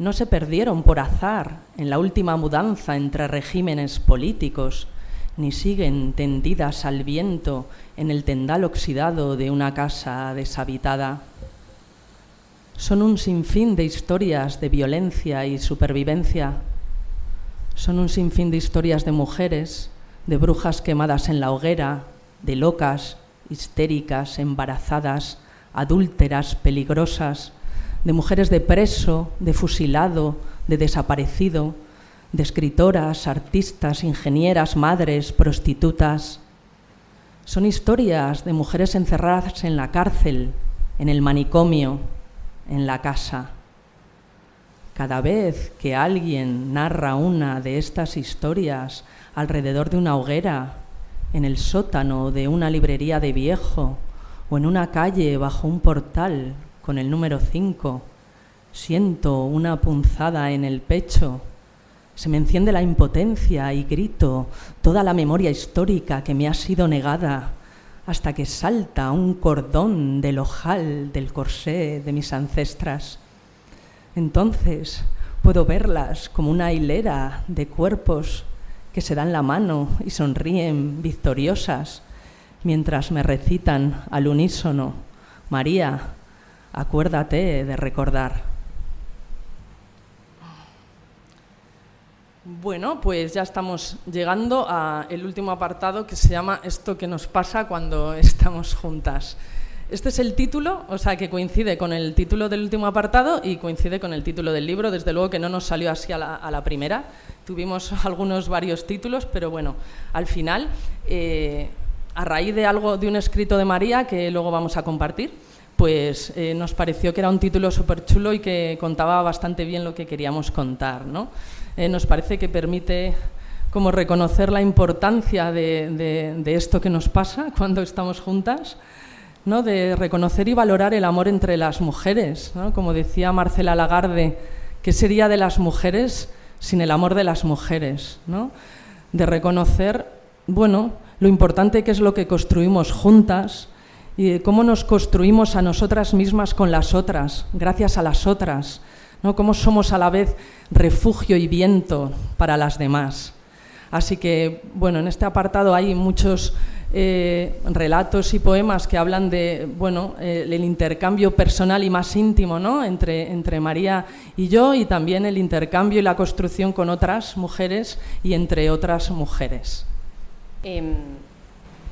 No se perdieron por azar en la última mudanza entre regímenes políticos, ni siguen tendidas al viento en el tendal oxidado de una casa deshabitada son un sinfín de historias de violencia y supervivencia. Son un sinfín de historias de mujeres, de brujas quemadas en la hoguera, de locas, histéricas, embarazadas, adúlteras, peligrosas, de mujeres de preso, de fusilado, de desaparecido, de escritoras, artistas, ingenieras, madres, prostitutas. Son historias de mujeres encerradas en la cárcel, en el manicomio, en la casa. Cada vez que alguien narra una de estas historias alrededor de una hoguera, en el sótano de una librería de viejo o en una calle bajo un portal con el número 5, siento una punzada en el pecho, se me enciende la impotencia y grito toda la memoria histórica que me ha sido negada hasta que salta un cordón del ojal del corsé de mis ancestras. Entonces puedo verlas como una hilera de cuerpos que se dan la mano y sonríen victoriosas mientras me recitan al unísono, María, acuérdate de recordar. Bueno, pues ya estamos llegando al último apartado que se llama Esto que nos pasa cuando estamos juntas. Este es el título, o sea que coincide con el título del último apartado y coincide con el título del libro. Desde luego que no nos salió así a la, primera. Tuvimos algunos varios títulos, pero bueno, al final, eh, a raíz de algo de un escrito de María que luego vamos a compartir, pues eh, nos pareció que era un título súper chulo y que contaba bastante bien lo que queríamos contar, ¿no? Eh, nos parece que permite como reconocer la importancia de, esto que nos pasa cuando estamos juntas, ¿no? de reconocer y valorar el amor entre las mujeres. Como decía Marcela Lagarde, ¿qué sería de las mujeres sin el amor de las mujeres? ¿no? De reconocer bueno, lo importante que es lo que construimos juntas y cómo nos construimos a nosotras mismas con las otras, gracias a las otras ¿no? cómo somos a la vez refugio y viento para las demás. Así que, bueno, en este apartado hay muchos eh, relatos y poemas que hablan de, bueno, eh, el intercambio personal y más íntimo, ¿no? Entre, entre María y yo y también el intercambio y la construcción con otras mujeres y entre otras mujeres. Em,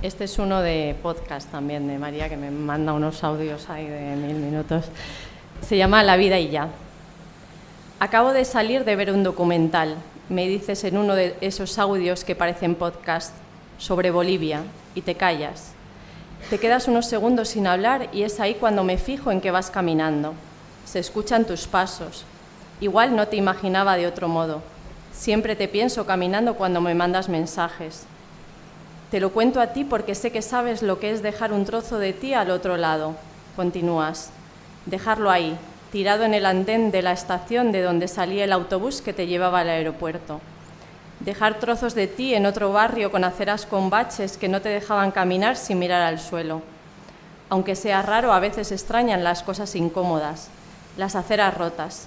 este es uno de podcast también de María, que me manda unos audios ahí de mil minutos. Se llama La vida y ya. Acabo de salir de ver un documental, me dices en uno de esos audios que parecen podcast, sobre Bolivia, y te callas. Te quedas unos segundos sin hablar y es ahí cuando me fijo en que vas caminando. Se escuchan tus pasos. Igual no te imaginaba de otro modo. Siempre te pienso caminando cuando me mandas mensajes. Te lo cuento a ti porque sé que sabes lo que es dejar un trozo de ti al otro lado. Continúas. Dejarlo ahí, tirado en el andén de la estación de donde salía el autobús que te llevaba al aeropuerto. Dejar trozos de ti en otro barrio con aceras con baches que no te dejaban caminar sin mirar al suelo. Aunque sea raro, a veces extrañan las cosas incómodas, las aceras rotas.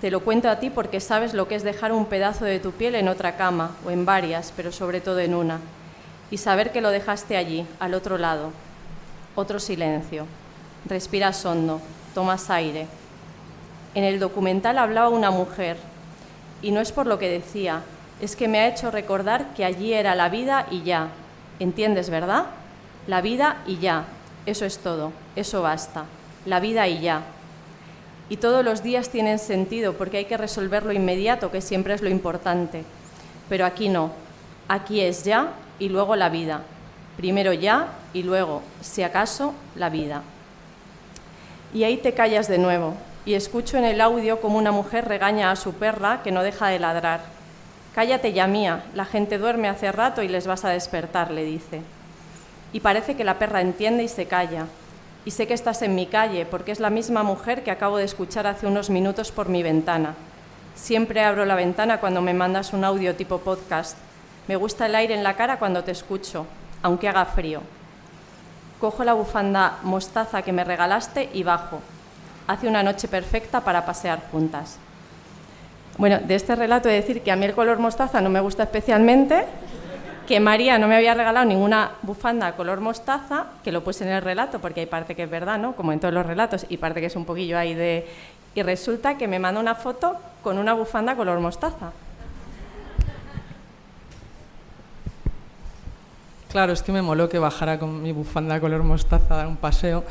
Te lo cuento a ti porque sabes lo que es dejar un pedazo de tu piel en otra cama, o en varias, pero sobre todo en una, y saber que lo dejaste allí, al otro lado. Otro silencio. Respiras hondo, tomas aire. En el documental hablaba una mujer, y no es por lo que decía, es que me ha hecho recordar que allí era la vida y ya. ¿Entiendes, verdad? La vida y ya. Eso es todo, eso basta. La vida y ya y todos los días tienen sentido porque hay que resolver lo inmediato, que siempre es lo importante. Pero aquí no, aquí es ya y luego la vida. Primero ya y luego, si acaso, la vida. Y ahí te callas de nuevo y escucho en el audio como una mujer regaña a su perra que no deja de ladrar. Cállate ya mía, la gente duerme hace rato y les vas a despertar, le dice. Y parece que la perra entiende y se calla, y sé que estás en mi calle porque es la misma mujer que acabo de escuchar hace unos minutos por mi ventana. Siempre abro la ventana cuando me mandas un audio tipo podcast. Me gusta el aire en la cara cuando te escucho, aunque haga frío. Cojo la bufanda mostaza que me regalaste y bajo. Hace una noche perfecta para pasear juntas. Bueno, de este relato de decir que a mí el color mostaza no me gusta especialmente, que María no me había regalado ninguna bufanda color mostaza, que lo puse en el relato, porque hay parte que es verdad, ¿no? Como en todos los relatos, y parte que es un poquillo ahí de... Y resulta que me manda una foto con una bufanda color mostaza. Claro, es que me moló que bajara con mi bufanda color mostaza a dar un paseo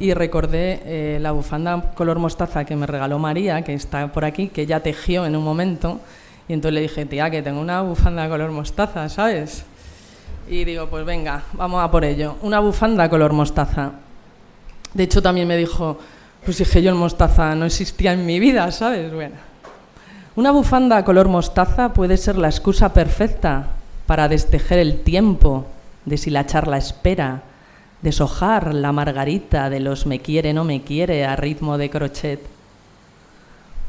y recordé eh, la bufanda color mostaza que me regaló María, que está por aquí, que ella tejió en un momento y entonces le dije, tía, que tengo una bufanda color mostaza, ¿sabes? Y digo, pues venga, vamos a por ello. Una bufanda color mostaza. De hecho, también me dijo, pues dije yo el mostaza no existía en mi vida, ¿sabes? Bueno. Una bufanda color mostaza puede ser la excusa perfecta para destejer el tiempo, deshilachar la espera, deshojar la margarita de los me quiere, no me quiere a ritmo de crochet.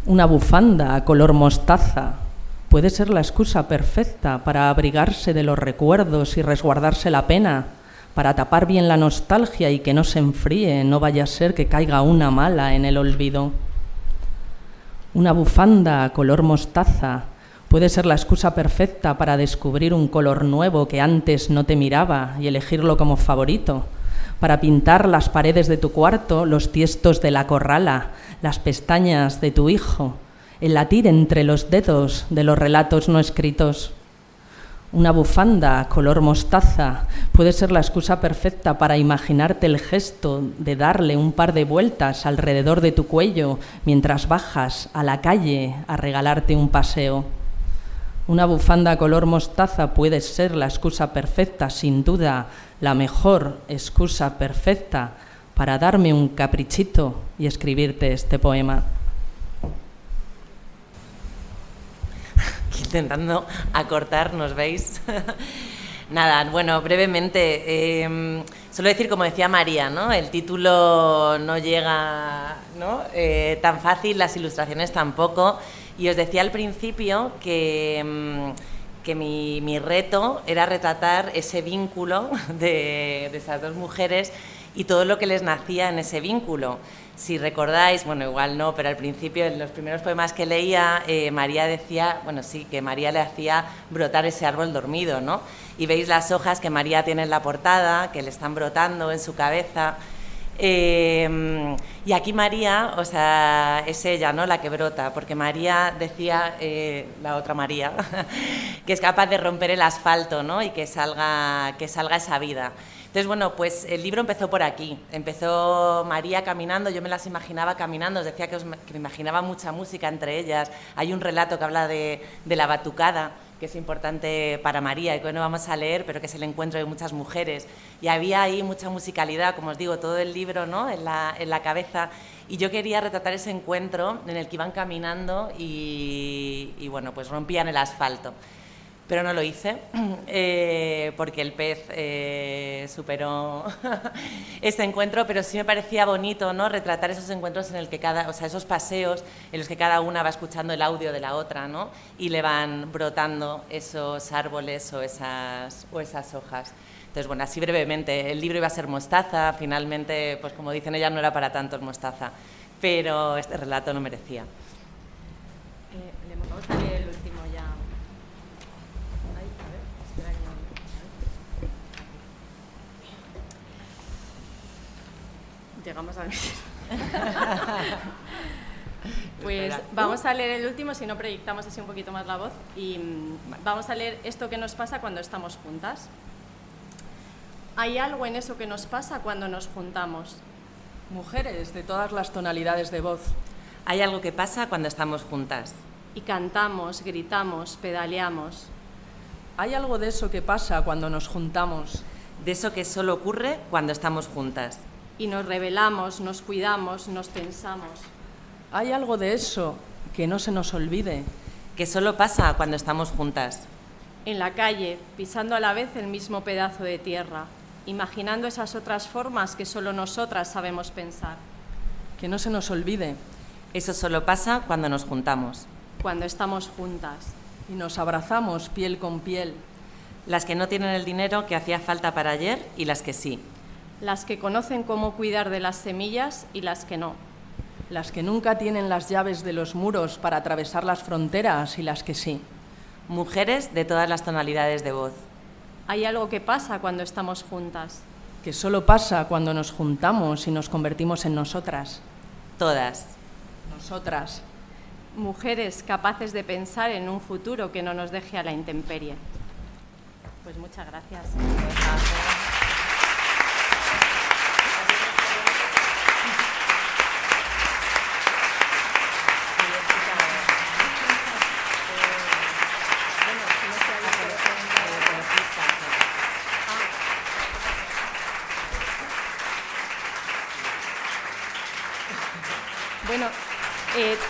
Una bufanda color mostaza puede ser la excusa perfecta para abrigarse de los recuerdos y resguardarse la pena, para tapar bien la nostalgia y que no se enfríe, no vaya a ser que caiga una mala en el olvido. Una bufanda color mostaza puede ser la excusa perfecta para descubrir un color nuevo que antes no te miraba y elegirlo como favorito, para pintar las paredes de tu cuarto, los tiestos de la corrala, las pestañas de tu hijo, el latir entre los dedos de los relatos no escritos. Una bufanda color mostaza puede ser la excusa perfecta para imaginarte el gesto de darle un par de vueltas alrededor de tu cuello mientras bajas a la calle a regalarte un paseo. Una bufanda color mostaza puede ser la excusa perfecta, sin duda, la mejor excusa perfecta para darme un caprichito y escribirte este poema. intentando acortar, ¿nos veis? Nada, bueno, brevemente, eh, decir, como decía María, ¿no? el título no llega ¿no? Eh, tan fácil, las ilustraciones tampoco, y os decía al principio que, em, que mi, mi, reto era retratar ese vínculo de, de estas dos mujeres y todo lo que les nacía en ese vínculo. Si recordáis, bueno, igual no, pero al principio, en los primeros poemas que leía, eh, María decía, bueno, sí, que María le hacía brotar ese árbol dormido, ¿no? Y veis las hojas que María tiene en la portada, que le están brotando en su cabeza. Em, y aquí María, o sea, es ella, ¿no? La que brota, porque María decía, eh, la otra María, que es capaz de romper el asfalto, ¿no? Y que salga, que salga esa vida. Entonces, bueno, pues el libro empezó por aquí. Empezó María caminando, yo me las imaginaba caminando, os decía que, me imaginaba mucha música entre ellas. Hay un relato que habla de, la batucada, que es importante para María y que no vamos a leer, pero que es el encuentro de muchas mujeres. Y había ahí mucha musicalidad, como os digo, todo el libro ¿no? en, la, en la cabeza. Y yo quería retratar ese encuentro en el que iban caminando y, y bueno, pues rompían el asfalto pero no lo hice eh, porque el pez eh, superó este encuentro, pero sí me parecía bonito ¿no? retratar esos encuentros en el que cada, o sea, esos paseos en los que cada una va escuchando el audio de la otra ¿no? y le van brotando esos árboles o esas, o esas hojas. Entonces, bueno, así brevemente, el libro iba a ser mostaza, finalmente, pues como dicen ellas, no era para tanto el mostaza, pero este relato no merecía. Llegamos al Pues vamos a leer el último, si no proyectamos así un poquito más la voz, y mm, vamos a leer esto que nos pasa cuando estamos juntas. Hay algo en eso que nos pasa cuando nos juntamos. Mujeres de todas las tonalidades de voz. Hay algo que pasa cuando estamos juntas. Y cantamos, gritamos, pedaleamos. Hay algo de eso que pasa cuando nos juntamos. De eso que solo ocurre cuando estamos juntas. Y nos revelamos, nos cuidamos, nos pensamos. Hay algo de eso que no se nos olvide. Que solo pasa cuando estamos juntas. En la calle, pisando a la vez el mismo pedazo de tierra, imaginando esas otras formas que solo nosotras sabemos pensar. Que no se nos olvide. Eso solo pasa cuando nos juntamos. Cuando estamos juntas. Y nos abrazamos piel con piel. Las que no tienen el dinero que hacía falta para ayer y las que sí. Las que conocen cómo cuidar de las semillas y las que no las que nunca tienen las llaves de los muros para atravesar las fronteras y las que sí. Mujeres de todas las tonalidades de voz. Hay algo que pasa cuando estamos juntas. Que solo pasa cuando nos juntamos y nos convertimos en nosotras. Todas. Nosotras. Mujeres capaces de pensar en un futuro que no nos deje a la intemperie. Pues muchas gracias.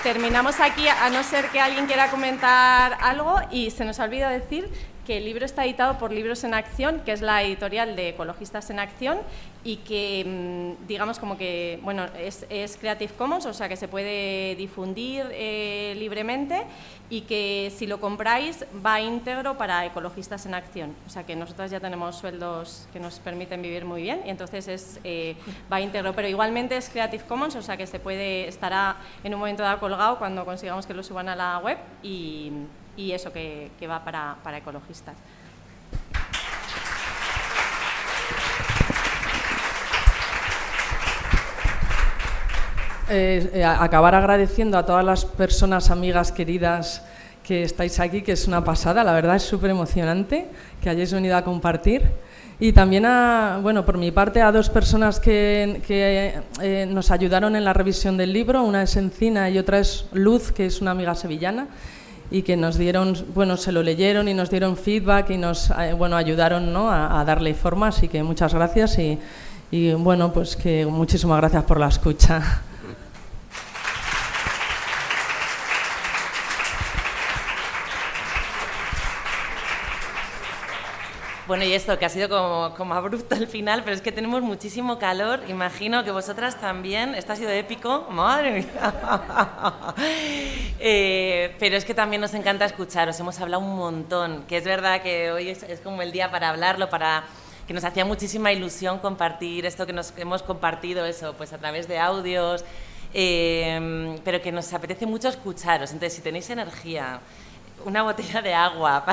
Terminamos aquí, a no ser que alguien quiera comentar algo, y se nos olvida decir que el libro está editado por Libros en Acción, que es la editorial de Ecologistas en Acción, y que, mm, digamos, como que, bueno, es, Creative Commons, o sea que se puede difundir eh, libremente, y que si lo compráis va íntegro para Ecologistas en Acción. O sea que nosotros ya tenemos sueldos que nos permiten vivir muy bien, y entonces es, eh, va íntegro. Pero igualmente es Creative Commons, o sea que se puede, estará en un momento dado colgado cuando consigamos que lo suban a la web, y y eso que, va para, ecologistas. Eh, eh, acabar agradeciendo a todas las personas, amigas, queridas que estáis aquí, que es una pasada, la verdad es súper emocionante que hayáis venido a compartir. Y también, a, bueno, por mi parte, a dos personas que, eh, nos ayudaron en la revisión del libro, una es Encina y otra es Luz, que es una amiga sevillana, y que nos dieron, bueno, se lo leyeron y nos dieron feedback y nos, eh, bueno, ayudaron ¿no? a, darle forma, así que muchas gracias y, y bueno, pues que muchísimas gracias por la escucha. Bueno, y esto que ha sido como, como, abrupto al final, pero es que tenemos muchísimo calor. Imagino que vosotras también. Esto ha sido épico, madre mía. Eh, pero es que también nos encanta escucharos. Hemos hablado un montón. Que es verdad que hoy es, como el día para hablarlo, para que nos hacía muchísima ilusión compartir esto que nos hemos compartido, eso, pues a través de audios. Eh, pero que nos apetece mucho escucharos. Entonces, si tenéis energía, una botella de agua.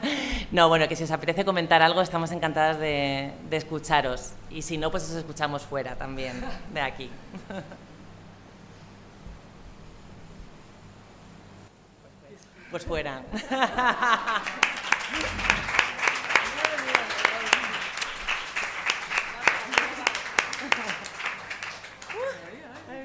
no, bueno, que si os apetece comentar algo, estamos encantadas de, de escucharos. Y si no, pues os escuchamos fuera también, de aquí. pues fuera.